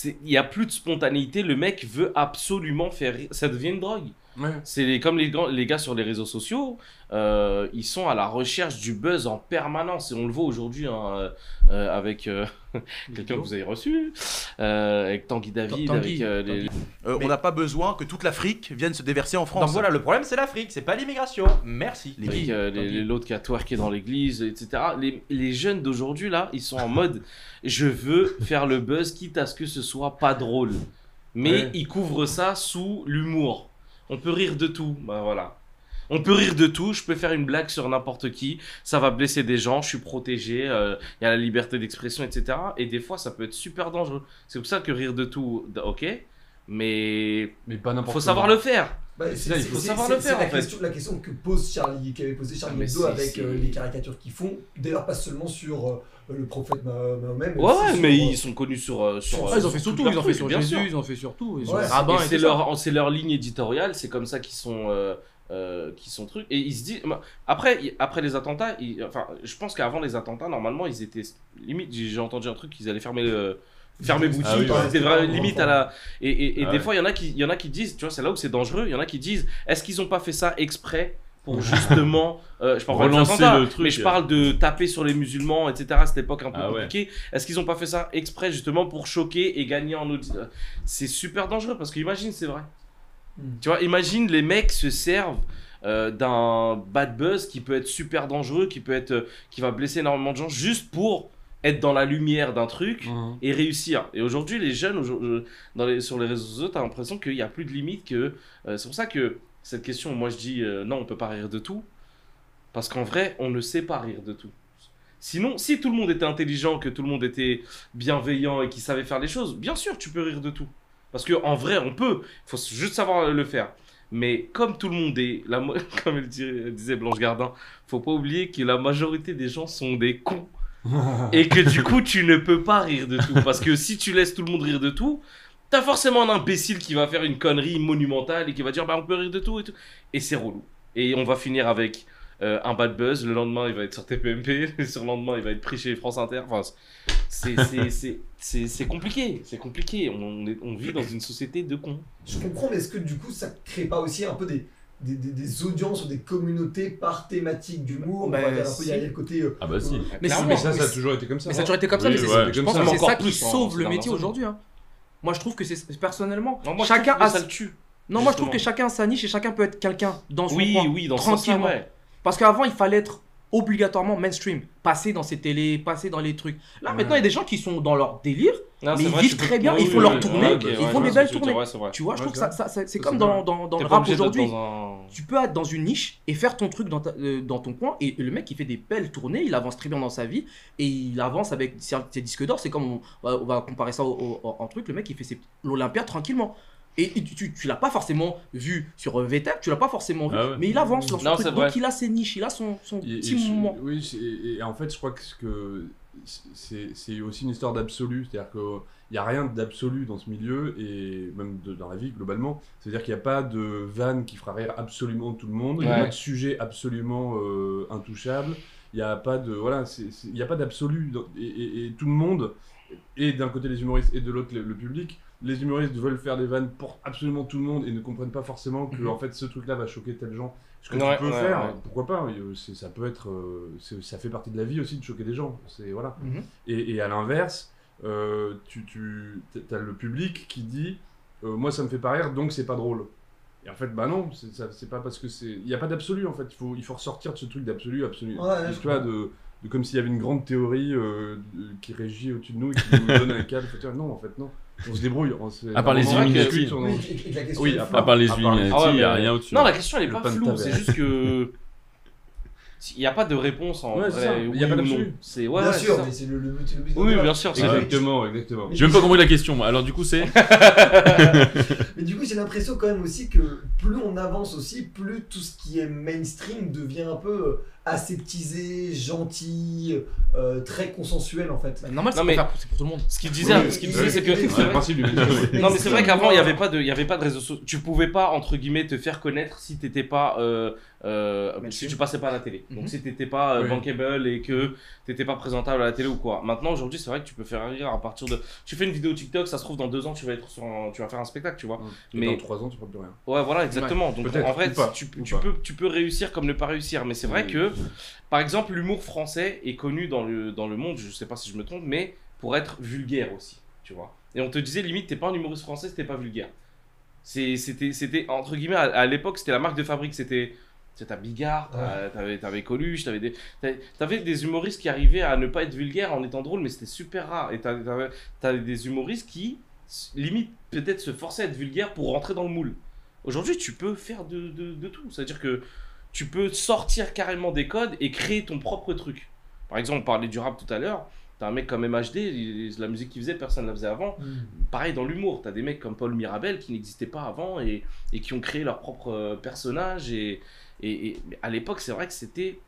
Il y a plus de spontanéité. Le mec veut absolument faire rire. Ça devient une drogue. Ouais. C'est les- comme les, gars- les gars sur les réseaux sociaux, euh, ils sont à la recherche du buzz en permanence et on le voit aujourd'hui hein, euh, avec euh, quelqu'un que vous avez reçu, euh, avec Tanguy David, Tanguy, avec euh, les- Euh, on n'a pas besoin que toute l'Afrique vienne se déverser en France. Donc voilà, le problème c'est l'Afrique, c'est pas l'immigration. Merci. euh, l'autre qui a twerké dans l'église, etc. Les, les jeunes d'aujourd'hui là, ils sont en mode je veux faire le buzz quitte à ce que ce soit pas drôle, mais Ouais. ils couvrent ça sous l'humour. On peut rire de tout, bah voilà. On peut rire de tout, je peux faire une blague sur n'importe qui, ça va blesser des gens, je suis protégé, euh, il y a la liberté d'expression, etc. Et des fois, ça peut être super dangereux. C'est pour ça que rire de tout, ok, mais Mais pas n'importe faut savoir le faire. Bah, C'est il faut savoir le faire, en la, fait. question, la question que pose Charlie, qu'avait posé Charlie Hebdo avec euh, les caricatures qu'ils font. D'ailleurs, pas seulement sur euh, le prophète Ma- Mahomet. Ouais, aussi ouais, sur, mais euh, ils sont connus sur. euh, sur Ah, ils ont fait sur tout, ils ont fait sur bien Jésus, sûr. ils ont fait sur tout. Et c'est tout leur, c'est leur ligne éditoriale, c'est comme ça qu'ils sont, euh, euh, qu'ils sont trucs. Et ils se disent, après, après les attentats, ils- enfin, je pense qu'avant les attentats, normalement, ils étaient limite. J'ai j'ai entendu un truc qu'ils allaient fermer. le- Fermer boutique, Ah oui, ouais. c'était vraiment limite à la. Et, et, et Ah des ouais. fois, il y en a qui, il y en a qui disent, tu vois, c'est là où c'est dangereux. Il y en a qui disent, est-ce qu'ils ont pas fait ça exprès pour justement, euh, je parle pas Relancer attentats, le truc. mais je parle de taper sur les musulmans, etc. À cette époque un peu Ah ouais. compliquée. Est-ce qu'ils ont pas fait ça exprès justement pour choquer et gagner en audience C'est super dangereux parce que imagine, c'est vrai. Hmm. Tu vois, imagine les mecs se servent euh, d'un bad buzz qui peut être super dangereux, qui peut être, euh, qui va blesser énormément de gens juste pour être dans la lumière d'un truc Mhm. et réussir. Et aujourd'hui, les jeunes, aujourd- euh, dans les, sur les réseaux sociaux, t'as l'impression qu'il n'y a plus de limite que. euh, c'est pour ça que cette question, moi je dis euh, non, on peut pas rire de tout. Parce qu'en vrai, on ne sait pas rire de tout. Sinon, si tout le monde était intelligent, que tout le monde était bienveillant et qui savait faire les choses, bien sûr, tu peux rire de tout. Parce que en vrai, on peut. Il faut juste savoir le faire. Mais comme tout le monde est, la, comme elle disait Blanche Gardin, faut pas oublier que la majorité des gens sont des cons. et que du coup, tu ne peux pas rire de tout. Parce que si tu laisses tout le monde rire de tout, t'as forcément un imbécile qui va faire une connerie monumentale et qui va dire bah on peut rire de tout et tout. Et c'est relou. Et on va finir avec euh, un bad buzz. Le lendemain, il va être sur TPMP. Le surlendemain, il va être pris chez France Inter. Enfin, c'est- c'est- c'est- c'est c'est compliqué. C'est compliqué. On, est- on vit dans une société de cons. Je comprends, mais est-ce que du coup, ça crée pas aussi un peu des, des, des- des audiences ou des communautés par thématique d'humour? Bah, On va il y a si. le côté. euh, Ah bah si. euh, Mais si, ça, ça a toujours été comme ça. Mais ça a toujours été comme ça, mais c'est- ça, que mais c'est encore ça qui hein, sauve le métier aujourd'hui. hein. Moi, je trouve que c'est personnellement. Non, moi, chacun a ça le tue. Non, moi je trouve que chacun a sa niche et chacun peut être quelqu'un dans son Oui, coin. oui, dans ce sens-là, tranquillement. ouais. Parce qu'avant, il fallait être obligatoirement mainstream, passer dans ces télés, passer dans les trucs. Là Ouais. maintenant il y a des gens qui sont dans leur délire, Non, mais ils vrai, vivent très bien, ils font leur tournée, Ouais, ils ouais, font des belles tournées. dire. Tu vois, je trouve que c'est ça, c'est comme dans, dans, le rap aujourd'hui. un- Tu peux être dans une niche et faire ton truc dans, ta- euh, dans ton coin et le mec il fait des belles tournées, il avance très bien dans sa vie et il avance avec ses disques d'or. C'est comme on, on va- comparer ça au, au- en truc, le mec il fait l'Olympia tranquillement. Et tu, tu, tu l'as pas forcément vu sur euh, VTEC, tu l'as pas forcément vu, Ah ouais. mais il avance dans son Non, truc. Donc vrai. il a ses niches, il a son, son Et- et petit je- moment. Oui, et, et en fait, je crois que ce que c'est c'est aussi une histoire d'absolu. C'est-à-dire qu'il n'y a rien d'absolu dans ce milieu et même de- dans la vie globalement. C'est-à-dire qu'il n'y a pas de vanne qui fera rire absolument tout le monde. Il n'y a pas de sujet absolument euh, intouchable. Il n'y a pas de voilà, il n'y a pas d'absolu et, et- et tout le monde et d'un côté les humoristes et de l'autre le, le public. Les humoristes veulent faire des vannes pour absolument tout le monde et ne comprennent pas forcément que Mhm. en fait ce truc-là va choquer tel gens. Ce que Ouais, tu peux ouais, faire, ouais. pourquoi pas euh, Ça peut être, euh, ça fait partie de la vie aussi de choquer des gens. C'est voilà. Mhm. Et, et à l'inverse, euh, tu, tu as le public qui dit, euh, moi ça me fait pas rire, donc c'est pas drôle. Et en fait, bah non, c'est pas parce que c'est, il y a pas d'absolu en fait. Il faut, il faut ressortir de ce truc d'absolu, absolu. Ouais, ouais, je tu vois, de, de comme s'il y avait une grande théorie euh, de- qui régit au-dessus de nous et qui nous donne un cadre. Non, en fait non. On se débrouille. on se- À part les Illuminati. on- Oui, Oui, à part, À part les Illuminati, Ah ouais, il y a rien au-dessus. Non, la question elle est Le pas floue, c'est juste que. Il n'y a pas de réponse en Ouais, vrai. Il y a oui pas d'absolu. non. C'est ouais, Bien ouais, sûr, c'est ça. mais c'est le, le but. le Oui, bien sûr, c'est Exactement, exactement. J'ai même pas compris la question. moi. Alors du coup, c'est. Mais du coup, j'ai l'impression quand même aussi que plus on avance aussi, plus tout ce qui est mainstream devient un peu euh, aseptisé, gentil, euh, très consensuel en fait. Normal, c'est Non, pour, mais- faire- c'est pour tout le monde. Ce qu'il disait, Oui, ce qu'il disait, oui, c'est que. oui, c'est oui, vrai- le principe du métier. Non, mais c'est vrai qu'avant, il n'y avait pas de, il y avait pas de réseaux sociaux. Tu pouvais pas entre guillemets te faire connaître si t'étais pas, euh, euh, si tu passais pas à la télé. Donc Mhm. si t'étais pas euh, Oui. bankable et que t'étais pas présentable à la télé ou quoi. Maintenant, aujourd'hui, c'est vrai que tu peux faire rire à partir de. Tu fais une vidéo TikTok, ça se trouve dans deux ans, tu vas être sur, un- tu vas faire un spectacle, tu vois. Et Mais dans 3 ans, tu feras plus rien. Ouais, voilà, exactement. Donc en pas, tu, tu peux, tu peux réussir comme ne pas réussir. Mais c'est vrai Oui. Que, par exemple, l'humour français est connu dans le, dans le monde, je sais pas si je me trompe, mais pour être vulgaire aussi, tu vois. Et on te disait limite, t'es pas un humoriste français, t'es pas vulgaire. C'était, c'était entre guillemets, à, à l'époque, c'était la marque de fabrique, c'était. C'était ta Bigard, t'as- t'avais, t'avais Coluche, t'avais des, t'avais, des humoristes qui arrivaient à ne pas être vulgaires en étant drôles, mais c'était super rare. Et t'avais, t'avais- t'avais des humoristes qui, limite, peut-être se forçaient à être vulgaires pour rentrer dans le moule. Aujourd'hui, tu peux faire de, de, de tout. C'est-à-dire que tu peux sortir carrément des codes et créer ton propre truc. Par exemple, on parlait du rap tout à l'heure. T'as un mec comme MHD, il- la musique qu'il faisait, personne ne la faisait avant. Pareil dans l'humour, t'as des mecs comme Paul Mirabel qui n'existaient pas avant et, et qui ont créé leur propre euh, personnage. Et, et, et à l'époque, c'est vrai que c'était.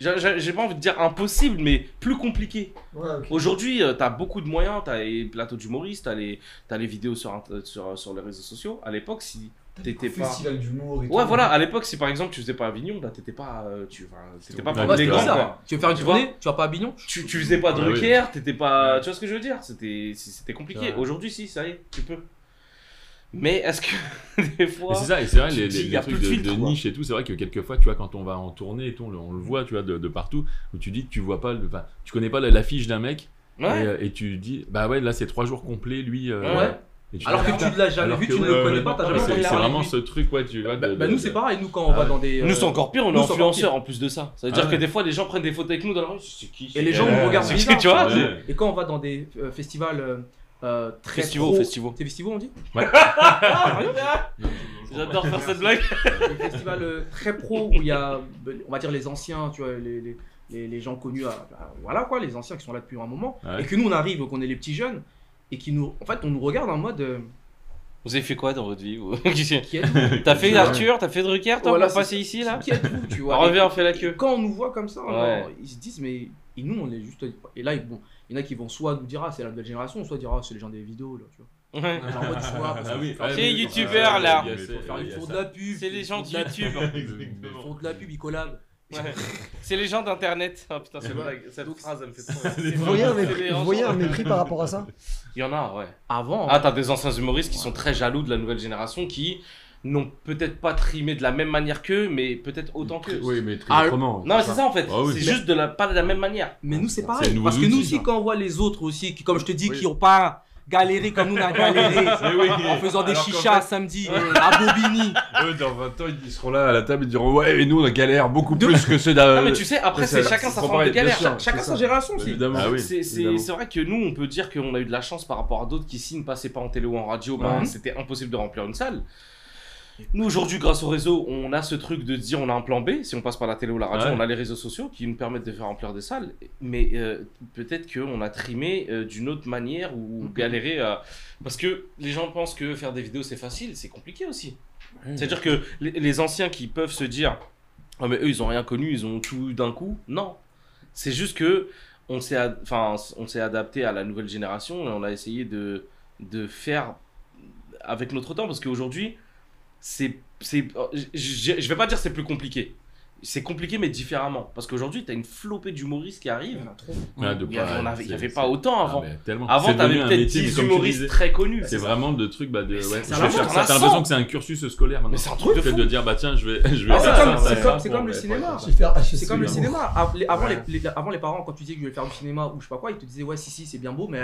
J'ai pas envie de dire impossible, mais plus compliqué. Ouais. Aujourd'hui, tu t'as beaucoup de moyens, t'as les plateaux d'humoristes, t'as les, les vidéos sur, sur, sur les réseaux sociaux. À l'époque, si t'étais pas. Festival d'humour et Ouais, tout. voilà, à l'époque, si par exemple tu faisais pas Avignon, bah t'étais pas. euh, tu enfin, t'étais pas Ouais, les grands, quoi. Tu veux faire une Tu vois tournée, tu vas pas à Bignon Tu, tu faisais pas Ah Drucker, t'étais pas. Ouais. Tu vois ce que je veux dire? C'était c'était compliqué. Ouais. Aujourd'hui, si, ça y est, tu peux. Mais est-ce que des fois. C'est ça, et c'est vrai, les, les- il y les a trucs plus de, filtre, de niche et tout, c'est vrai que quelquefois, tu vois, quand on va en tournée et tout, on le, on le voit, tu vois, de, de partout, où tu dis que tu vois pas, le- enfin, tu connais pas la- l'affiche d'un mec, Ouais. et, euh, et tu dis, bah ouais, là c'est trois jours complets, lui. euh, Ouais. Alors que tu l'as jamais vu, tu ne le connais pas, t'as jamais c'est- entendu C'est vraiment ce truc, ouais, tu vois. Bah, bah, nous, c'est pareil, nous, quand on va dans des. Nous, c'est encore pire, on est influenceurs en plus de ça. Ça veut dire que des fois, les gens prennent des photos avec nous dans la rue. C'est qui Et les gens nous regardent c'est- bizarre, Tu vois. Et quand on va dans des euh, festivals euh, euh, très Festivals, pro- festivals. C'est festivals, on dit Ouais. J'adore faire cette blague. Festivals euh, très pro où il y a, on va dire, les anciens, tu vois, les, les, les, les gens connus, à, à- voilà quoi, les anciens qui sont là depuis un moment. Ouais. Et que nous, on arrive, qu'on est les petits jeunes, et qui nous. En fait, on nous regarde en mode. euh, Vous avez fait quoi dans votre vie vous qui êtes-vous T'as fait. Arthur, t'as fait Drucker, toi, Voilà, pour c'est passer ici, là Qui êtes-vous, tu vois Reviens, Et- on fait la queue. Quand on nous voit comme ça, Ouais. alors, ils se disent, mais. Et nous, on est juste. Et là, bon, il y en a qui vont soit nous dire, ah, c'est la nouvelle génération, soit dire, ah, c'est les gens des vidéos, là, tu vois. Ouais. Genre en mode, tu vois, parce Ah que oui, faut ah faire- C'est oui, youtubeur, là. il y a il ils y a font ça. de la pub. C'est les ils gens font de de la YouTube. pub, Ils font de la pub, ils collabent. Ouais. C'est les gens d'internet. Oh putain, cette, Ouais. blague- cette Donc, phrase, elle me fait trop. Vous voyez un C'est mépris, les vous gens- voyez un mépris par rapport à ça Il y en a, ouais. Avant. Ah, t'as des anciens humoristes qui sont très jaloux de la nouvelle génération qui n'ont peut-être pas trimé de la même manière qu'eux, mais peut-être autant qu'eux. Oui, mais très Ah, autrement. Non, mais c'est ça en fait. Ah oui. c'est juste de la, pas de la même manière. Mais nous, c'est C'est pareil. Parce que nous aussi, quand on voit les autres aussi, qui, comme je te dis, Oui. qui ont pas galérer comme nous on a galéré oui. en faisant des Alors chichas fait- samedi euh, à Bobigny. Eux, dans 20 ans, ils seront là à la table et diront Ouais, et nous, on a galère beaucoup plus que ceux d'un. Non, mais tu sais, après, c'est chacun sa forme de galère. Cha- Chacun sa génération aussi. Évidemment. Ah oui, C'est- C'est évidemment. c'est vrai que nous, on peut dire qu'on a eu de la chance par rapport à d'autres qui, s'ils ne passaient pas en télé ou en radio, ben, Ouais. c'était impossible de remplir une salle. Nous, aujourd'hui, grâce au réseau, on a ce truc de dire on a un plan B. Si on passe par la télé ou la radio, Ouais. on a les réseaux sociaux qui nous permettent de faire remplir des salles. Mais euh, peut-être qu'on a trimé euh, d'une autre manière ou galéré. à- Parce que les gens pensent que faire des vidéos, c'est facile. C'est compliqué aussi. C'est-à-dire que les, les anciens qui peuvent se dire Ah, mais eux, ils ont rien connu, ils ont tout eu d'un coup. Non. C'est juste que on s'est ad- enfin, on s'est adapté à la nouvelle génération et on a essayé de, de faire avec notre temps parce qu'aujourd'hui, c'est. c'est- Je je vais pas dire c'est plus compliqué. C'est compliqué, mais différemment. Parce qu'aujourd'hui, tu as une flopée d'humoristes qui arrivent. Il y avait, pas- on avait- il pas autant Ah, avant. Avant, tu avais peut-être métier, mais 10 comme tu humoristes disais, très connus. C'est vraiment de trucs bah, de. Ouais, truc, T'as l'impression 100. que c'est un cursus scolaire maintenant. Mais c'est un truc de dire bah tiens, je vais. Je vais Ah, faire c'est comme, le cinéma. HEC, C'est comme le cinéma. Avant, les, les- avant les parents, quand tu disais que je vais faire du cinéma ou je sais pas quoi, ils te disaient ouais si si c'est bien beau, mais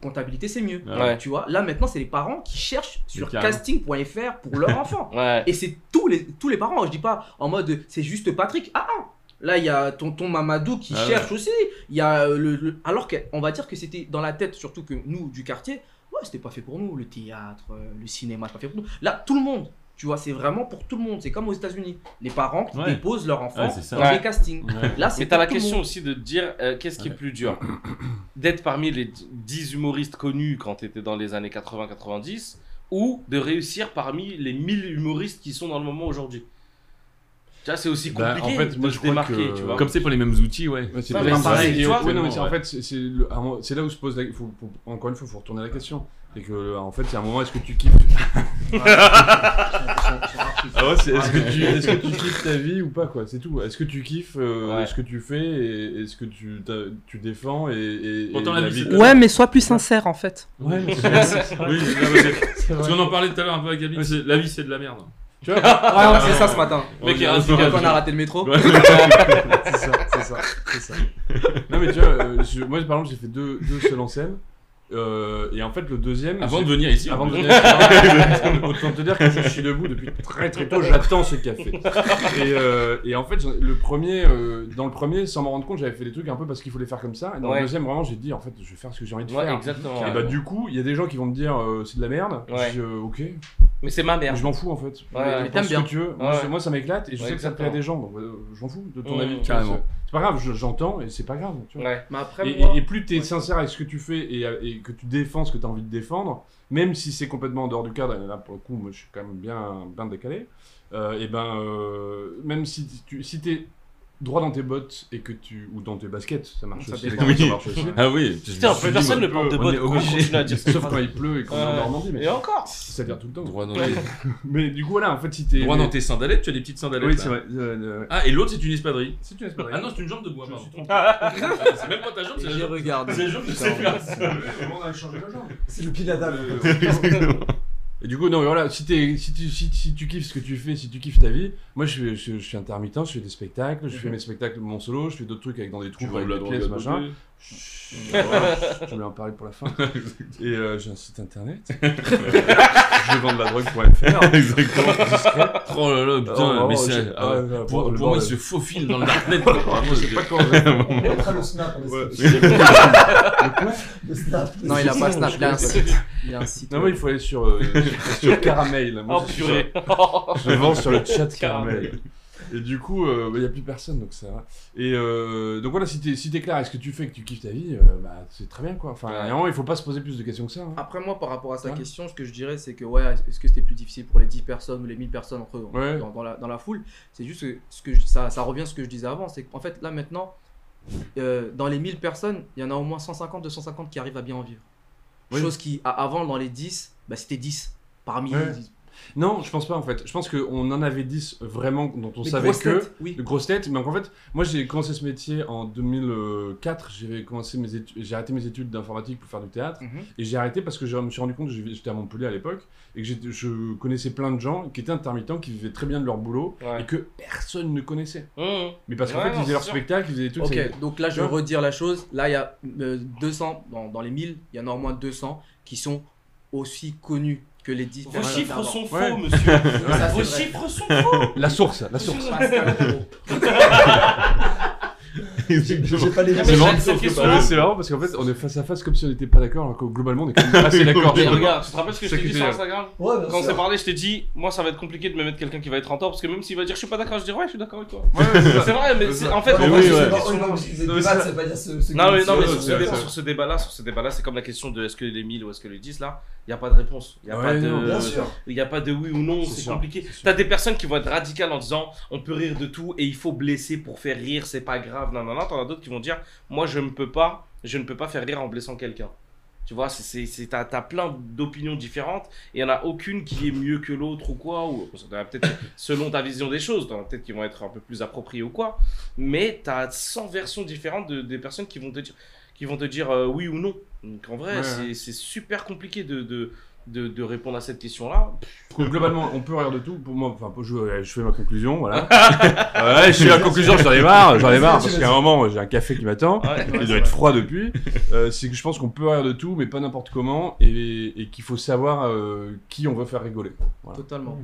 comptabilité c'est mieux. Tu vois. Là maintenant c'est les parents qui cherchent sur casting.fr pour leur enfant. Et c'est tous les tous les parents. Je dis pas en mode c'est juste Patrick. Ah ah. Là, il y a tonton Mamadou qui Ah ouais. cherche aussi. Il y a euh, le, le- alors qu'on va dire que c'était dans la tête, surtout que nous du quartier, ouais, c'était pas fait pour nous. Le théâtre, euh, le cinéma, c'est pas fait pour nous. Là, tout le monde, tu vois, c'est vraiment pour tout le monde. C'est comme aux États-Unis, les parents qui Ouais. déposent leur enfant Ouais, dans Ouais. des castings. Là, c'est Mais t'as la question aussi de te dire euh, qu'est-ce qui est plus dur? D'être parmi les 10 humoristes connus quand t'étais dans les années 80-90 ou de réussir parmi les 1000 humoristes qui sont dans le moment aujourd'hui? Tu vois, c'est aussi Bah, compliqué en fait, moi, de je se crois démarquer, que- tu vois. Comme c'est pour les mêmes outils, ouais. Ouais, c'est pas pareil, tu vois, ouais, non, mais en fait, c'est- c'est là où se pose la. faut- faut- encore une fois, il faut retourner la question. C'est que, en fait, il y a un moment, est-ce que tu kiffes? Ah ouais, c'est- est-ce que, tu, est-ce que tu kiffes ta vie ou pas, quoi? C'est tout. Est-ce que tu kiffes euh, Ouais. ce que tu fais et est-ce que tu, tu défends et, et, Pourtant, et la vie, Ouais, mais sois plus sincère en fait. Ouais, mais c'est- Oui, parce qu'on en parlait tout à l'heure un peu avec Gabi. La vie, c'est de la merde. Tu vois Ouais, c'est ça ce matin. Mec, il ouais, Quand on a raté le métro. Ouais. c'est ça, c'est ça, c'est ça. Non mais tu vois, euh, je- moi par exemple j'ai fait deux, deux seuls en scène. euh, et en fait le deuxième... Avant j'ai- de venir ici, Avant de venir ici. Autant te dire que je suis debout depuis très très tôt, j'attends ce café. Et, euh, et en fait j'en- le premier, euh, dans le premier, sans m'en rendre compte, j'avais fait des trucs un peu parce qu'il fallait faire comme ça. Et dans Ouais. le deuxième vraiment j'ai dit en fait je vais faire ce que j'ai envie de Ouais, faire. exactement. Et bah du coup il y a des gens qui vont me dire euh, c'est de la merde. Ouais. Je dis euh, ok. Mais c'est ma merde. Mais je m'en fous en fait. Ouais, Mais t'aimes bien. que tu veux. Moi, Ouais. moi, ça m'éclate et je Ouais, sais que ça plaît à des gens. Euh, je m'en fous de ton Mmh, avis. carrément. C'est- pas grave, je- j'entends et c'est pas grave. Tu vois. Ouais. Mais après, Et, moi- et- et plus tu es sincère avec ce que tu fais et, et que tu défends ce que tu as envie de défendre, même si c'est complètement en dehors du cadre, et là pour le coup, moi je suis quand même bien, bien décalé, euh, et ben, euh, même si tu si es droit dans tes bottes et que tu ou dans tes baskets, ça marche Ça aussi. dépend. ça marche aussi. Ah oui. Putain, Je personne ne porte de bottes, on continue à dire Sauf quand il pleut et qu'on est en. Normandie, mais Et encore c'est-à-dire tout le temps. Droit dans les- Mais du coup, voilà, en fait, si t'es. Droit dans tes sandalettes, tu as des petites sandalettes. Oui, là. c'est vrai. euh, euh, Ah, et l'autre, c'est une espadrille. C'est une espadrille. Ah non, c'est une jambe de bois, pardon. trompé. C'est même pas ta jambe, c'est la jambe. regardé. C'est la jambe de. Sébastien. On a changé la jambe. C'est le pinata. Et du coup, non, mais voilà, si, t'es- si, tu, si, si tu kiffes ce que tu fais, si tu kiffes ta vie, moi je, je, je suis intermittent, je fais des spectacles, je fais mes spectacles, mon solo, je fais d'autres trucs avec dans des vends avec des pièces, machin. Je vais en parler pour la fin. Et euh, j'ai un site internet. Je vends de la drogue.fr. Exactement. Oh là là, putain, Oh, mais oh, c'est. ah ouais. Pour, pour- pour moi, il se faufile dans le darknet. Je sais pas vais On mettra le snap. Ouais. Le snap. Non, il a pas Snap, il a un site. Il a un site. Non, mais il faut aller sur, euh, sur Caramel. Moi, Oh purée Je vends sur le chat Caramel. Et du coup, il n'y a plus personne, donc ça va. Et euh, donc voilà, si t'es si clair avec ce que tu fais, que tu kiffes ta vie, euh, bah, c'est très bien quoi. Enfin, à un moment, il faut pas se poser plus de questions que ça. hein. Après moi, par rapport à sa Ouais. question, ce que je dirais, c'est que ouais, est-ce que c'était plus difficile pour les 10 personnes ou les 1000 personnes entre Ouais. dans, dans la, dans la foule? C'est juste que, ce que je- ça, ça revient à ce que je disais avant, c'est qu'en fait là maintenant, euh, dans les 1000 personnes, il y en a au moins 150, 250 qui arrivent à bien en vivre. Oui. Chose qui, a- avant dans les 10, bah, c'était 10 parmi. Ouais. Non, je pense pas en fait. Je pense qu'on en avait 10 vraiment dont on savait que. têtes, oui. De grosses têtes. Mais en fait, moi j'ai commencé ce métier en 2004. J'ai commencé mes études, j'ai arrêté mes études d'informatique pour faire du théâtre. Mhm. Et j'ai arrêté parce que je me suis rendu compte, que j'étais à Montpellier à l'époque, et que je connaissais plein de gens qui étaient intermittents, qui vivaient très bien de leur boulot, Ouais. et que personne ne connaissait. Mmh. Mais parce qu'en Ouais, fait, non, ils faisaient leur sûr. spectacle, ils faisaient trucs. Ok, donc là je vais redire la chose. Là il y a euh, 200, dans, dans les 1000, il y en a au moins 200 qui sont aussi connus que les 10 Vos chiffres sont faux, Ouais. monsieur. Ça, Vos vrai. chiffres sont faux. La source, la source. Pascal Pro. J'ai pas les Ah, C'est marrant, parce qu'en fait, on est face à face comme si on n'était pas d'accord, alors que globalement, on est quand même assez d'accord. Regarde, tu te rappelles ce que je t'ai dit sur Instagram Ouais, Quand on s'est parlé, je t'ai dit, moi ça va être compliqué de me mettre quelqu'un qui va être en tort parce que même s'il va dire je suis pas d'accord, je dis ouais, je suis d'accord avec toi. c'est vrai, mais en fait, Non, mais sur, ce débat, c'est- sur ce ce débat-là, c'est comme la question de est-ce que les 1000 ou est-ce que les 10 là, il n'y a pas de réponse. Il n'y a, Ouais, pas non, de- bien sûr. il y a pas de oui ou non, C'est compliqué. sûr. T'as des personnes qui vont être radicales en disant on peut rire de tout et il faut blesser pour faire rire, c'est pas grave, non, non, non. T'en as d'autres qui vont dire moi je ne peux pas, je ne peux pas faire rire en blessant quelqu'un. Tu vois, c'est- t'as, t'as plein d'opinions différentes et il n'y en a aucune qui est mieux que l'autre ou quoi. Ou, as peut-être selon ta vision des choses, t'en as peut-être qui vont être un peu plus appropriées ou quoi. Mais tu as 100 versions différentes de, des personnes qui vont te dire, qui vont te dire euh, oui ou non. Donc en vrai, Ouais, c'est, super compliqué de, de, de, de répondre à cette question-là. Globalement, on peut rire de tout. Pour moi, enfin, je, je fais ma conclusion, voilà. ouais, je fais la conclusion, j'en ai marre, j'en ai marre, parce qu'à un moment, j'ai un café qui m'attend, Ouais, il doit être froid depuis. Euh, c'est que je pense qu'on peut rire de tout, mais pas n'importe comment, et, et qu'il faut savoir euh, qui on veut faire rigoler. Voilà. Totalement.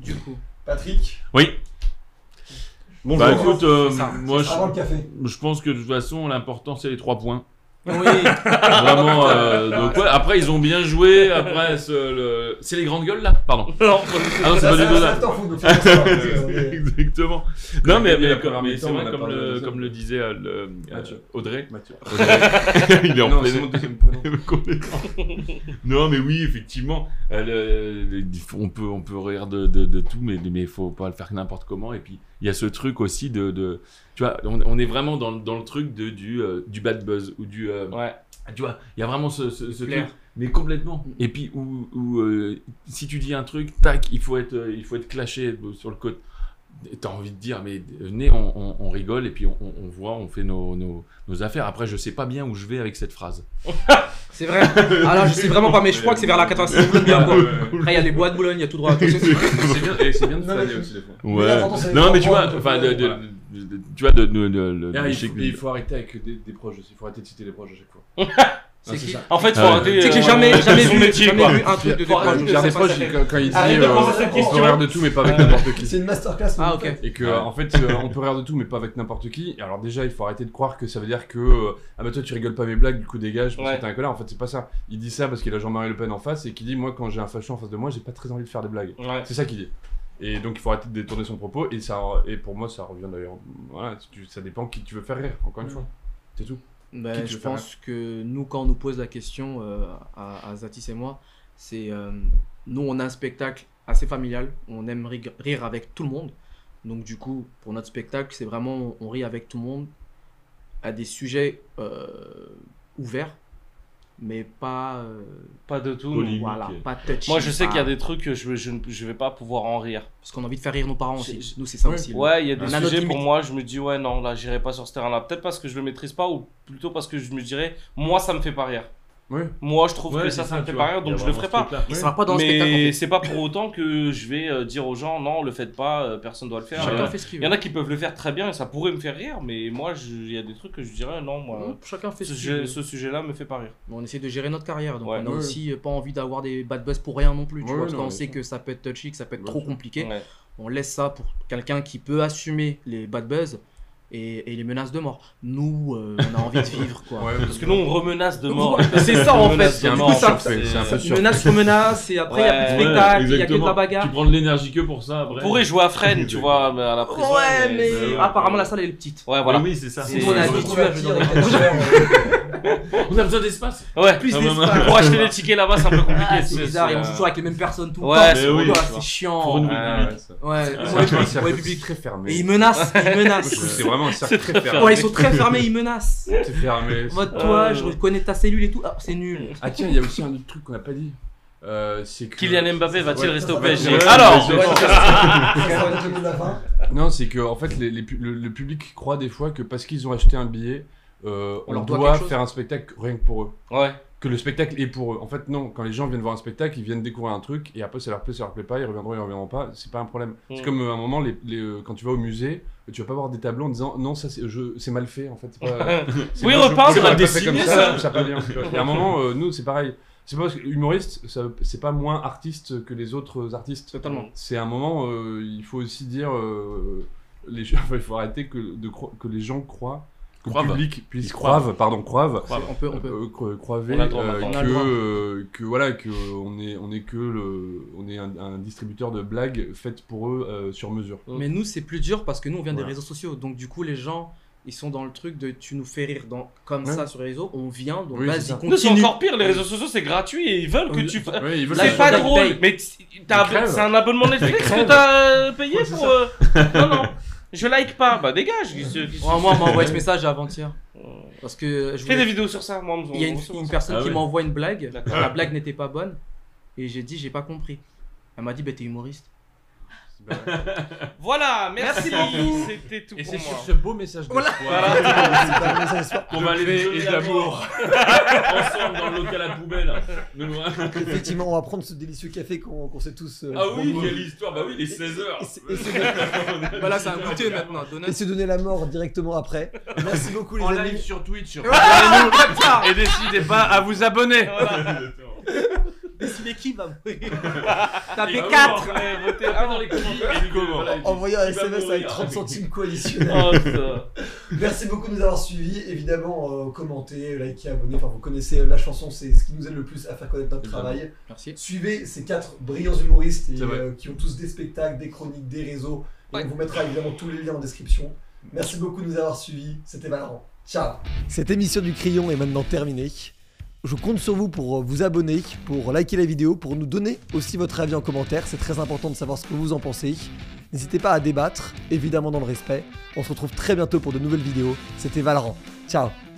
Du coup. Patrick, Oui. Bonjour. Bah écoute, euh, C'est ça, moi le je, café. je pense que de toute façon l'important c'est les trois points. Oui. Vraiment. euh, donc ouais, après ils ont bien joué. Après ce- le- c'est les grandes gueules là? Pardon. Non, Ah non c'est pas du tout là. Euh, Exactement. Non mais, il mais, comme, mais c'est vrai comme le, comme le disait euh, le, euh, Mathieu. Audrey. Mathieu. il est en Non, plein- c'est. Complètement. non, mais oui, effectivement, euh, le- le- on peut on peut rire de, de, de tout, mais mais faut pas le faire n'importe comment. Et puis il y a ce truc aussi de, de tu vois, on, on est vraiment dans, le- dans le truc de du euh, du bad buzz ou du euh, Ouais. tu vois, il y a vraiment ce, ce, ce Clair. truc, mais complètement. Et puis où, où, euh, si tu dis un truc, tac, il faut être il faut être clashé sur le côté. T'as envie de dire, mais venez, on, on- on rigole et puis on, voit, on fait nos, nos, nos affaires. Après, je sais pas bien où je vais avec cette phrase. C'est vrai. Ah là, je sais vraiment pas, mais je crois que c'est vers la 86 Boulogne bien quoi. Après, il y a les bois de Boulogne, il y a tout droit. C'est- bien, et c'est bien de faner aussi des fois. Ouais. Non, mais tu vois, donc, enfin, de, euh, de- voilà. de- de- tu vois, de, de, de- de- Ah, de- il, faut, il arrêter avec des, des proches aussi. Il faut arrêter de citer les proches à chaque fois. C'est Ah, qui ça. En fait, faut ouais. arrêter. C'est que j'ai euh, jamais, euh, jamais son vu, métier, jamais vu un truc de fait- quand, il dit euh, on peut rire de tout, mais pas avec n'importe qui. C'est une masterclass. Ah, ok. Et que, Ouais. en fait, euh, on peut rire de tout, mais pas avec n'importe qui. Et alors, déjà, il faut arrêter de croire que ça veut dire que. euh, ah, bah toi, tu rigoles pas mes blagues, du coup, dégage, parce Ouais. que t'es un connard. En fait, c'est pas ça. Il dit ça parce qu'il a Jean-Marie Le Pen en face et qu'il dit Moi, quand j'ai un facho en face de moi, j'ai pas très envie de faire des blagues. Ouais. C'est ça qu'il dit. Et donc, il faut arrêter de détourner son propos. Et, ça, et pour moi, ça revient d'ailleurs. Voilà, ça dépend qui tu veux faire rire, encore une fois. C'est tout. Ben, je faire pense que nous, quand on nous pose la question euh, à, à Zatis et moi, c'est euh, nous, on a un spectacle assez familial. On aime rire avec tout le monde. Donc, du coup, pour notre spectacle, c'est vraiment on rit avec tout le monde à des sujets euh, ouverts, mais pas. euh, Pas de tout. Polémique. voilà, pas touchy. Moi, je sais pas- qu'il y a des trucs que je, je, ne- je vais pas pouvoir en rire. Parce qu'on a envie de faire rire nos parents aussi. Nous, c'est ça Ouais. aussi. Ouais, il y a On des a sujets pour moi, je me dis, ouais, non, là, j'irai pas sur ce terrain-là. Peut-être parce que je le maîtrise pas, ou plutôt parce que je me dirais, moi, ça me fait pas rire. Oui. Moi, je trouve Ouais, que ça, ça me fait pas rire, donc je le ferai ce pas. Il sera pas dans le spectacle. Mais c'est pas pour autant que je vais euh, dire aux gens, non, le faites pas, euh, personne doit le faire. Chacun Euh, fait ce qu'il Il y en veut. a qui peuvent le faire très bien et ça pourrait me faire rire, mais moi, il y a des trucs que je dirais, non, moi, Chacun fait ce, ce qu'il veut. sujet- ce sujet-là me fait pas rire. On essaie de gérer notre carrière, donc Ouais. on a Ouais. aussi euh, pas envie d'avoir des bad buzz pour rien non plus, tu Ouais, vois, parce non, qu'on bien sait que ça peut être touchy, que ça peut être trop compliqué. On laisse ça pour quelqu'un qui peut assumer les bad buzz et, et les menaces de mort. Nous, euh, on a envie de vivre, quoi. Ouais, Parce que nous, on remenace de mort. Ouais, c'est ça, en fait. c'est un peu surfait. Menace sur menace, et après, il y a plus de Ouais, spectacle, il y a que de la bagarre. Tu prends de l'énergie que pour ça après. On pourrait jouer à Fresne, tu vois, mais à la prison. Ouais, mais ouais, apparemment, la salle, elle est petite. Ouais, voilà. Oui, c'est ça. C'est- Nous, on est Ouais. habitué à jouer On a besoin d'espace. Ouais, Plus Ah, d'espace. pour acheter des tickets là-bas, c'est un peu compliqué. Ah, c'est c'est- bizarre, et on joue euh, toujours avec les mêmes personnes tout le Ouais, temps. c'est oui, vois. chiant. Renouveler Ouais, le ouais, ouais, public. très fermé. Et ils menacent, ils menacent. C'est vraiment un cercle très fermé. Ouais, ils sont très fermés, ils menacent. C'est fermé. En mode, toi, je connais ta cellule et tout. Ah, c'est nul. Ah tiens, il y a aussi un autre truc qu'on n'a pas dit. euh, c'est que... Kylian Mbappé va-t-il Ouais. rester au PSG Ouais, Alors. Non, c'est que en fait, les- les le public croit des fois que parce qu'ils ont acheté un billet, euh, On on, leur doit faire un spectacle rien que pour eux. Ouais. Que le spectacle est pour eux. En fait, non. Quand les gens viennent voir un spectacle, ils viennent découvrir un truc et après, ça leur plaît, ça leur plaît pas, ils reviendront, ils reviendront pas. C'est pas un problème. Mm. C'est comme euh, à un moment, les, les, euh, quand tu vas au musée, tu vas pas voir des tableaux en disant non, ça c'est mal fait en fait. pas- Oui, repeindre, c'est mal dessiné, ça, ça. ça pas bien. Et à un moment, euh, nous, c'est pareil. C'est pas parce que humoriste, c'est pas moins artiste que les autres artistes. Totalement. C'est un moment, il faut aussi dire, les il faut arrêter que, de que les gens croient, le public puisse Ils croivent. croivent, pardon, croivent, Croivent. On peut, on peut. euh, cro- croiver, On euh, que, euh, que voilà, que on est, on est que le, on est un, un distributeur de blagues faites pour eux euh, sur mesure. Mais nous, c'est plus dur parce que nous, on vient Voilà. des réseaux sociaux. Donc, du coup, les gens, ils sont dans le truc de tu nous fais rire dans, comme Ouais. ça sur les réseaux. On vient, donc Oui, c'est vas-y, continue. Nous, c'est encore pire, les réseaux sociaux c'est gratuit et ils veulent que tu fasses. C'est pas drôle, mais c'est un abonnement Netflix que t'as payé pour. euh, Non, non, je like pas, bah dégage. que- Ouais, moi, on m'a envoyé ce message avant-hier. Parce que je Fais des vidéos sur ça, moi. on me- Il y a une, personne Ah qui m'envoie une blague. La blague n'était pas bonne. Et j'ai dit, j'ai pas compris. Elle m'a dit, bah t'es humoriste. Voilà, merci beaucoup. C'était tout Et pour c'est moi. sur ce beau message de Voilà. On va aller et l'amour. Ensemble dans le local à poubelle. Effectivement, on va prendre ce délicieux café qu'on qu'on sait tous. euh, Ah oui, prendre. quelle histoire. Bah oui, les 16h. Et c'est- et c'est- Bah là, c'est un goûter maintenant. Et se donner la mort directement après. Merci beaucoup les En amis. live sur Twitch. Bâtard. Et n'hésitez pas à vous abonner. Décidez qui va mourir. Tapez vraiment, 4 ouais, votez dans les commentaires. Puis, Envoyez un SMS avec mourir 30 centimes coadditionnels. Oh. Merci beaucoup de nous avoir suivis. Évidemment, euh, commentez, likez, abonnez. Enfin, vous connaissez la chanson, c'est ce qui nous aide le plus à faire connaître notre travail. Merci. Suivez ces quatre brillants humoristes euh, qui ont tous des spectacles, des chroniques, des réseaux. On vous mettra évidemment tous les liens en description. Merci beaucoup de nous avoir suivis. C'était Valorant. Ciao. Cette émission du Crayon est maintenant terminée. Je compte sur vous pour euh, vous abonner, pour liker la vidéo, pour nous donner aussi votre avis en commentaire. C'est très important de savoir ce que vous en pensez. N'hésitez pas à débattre, évidemment dans le respect. On se retrouve très bientôt pour de nouvelles vidéos. C'était Valorant. Ciao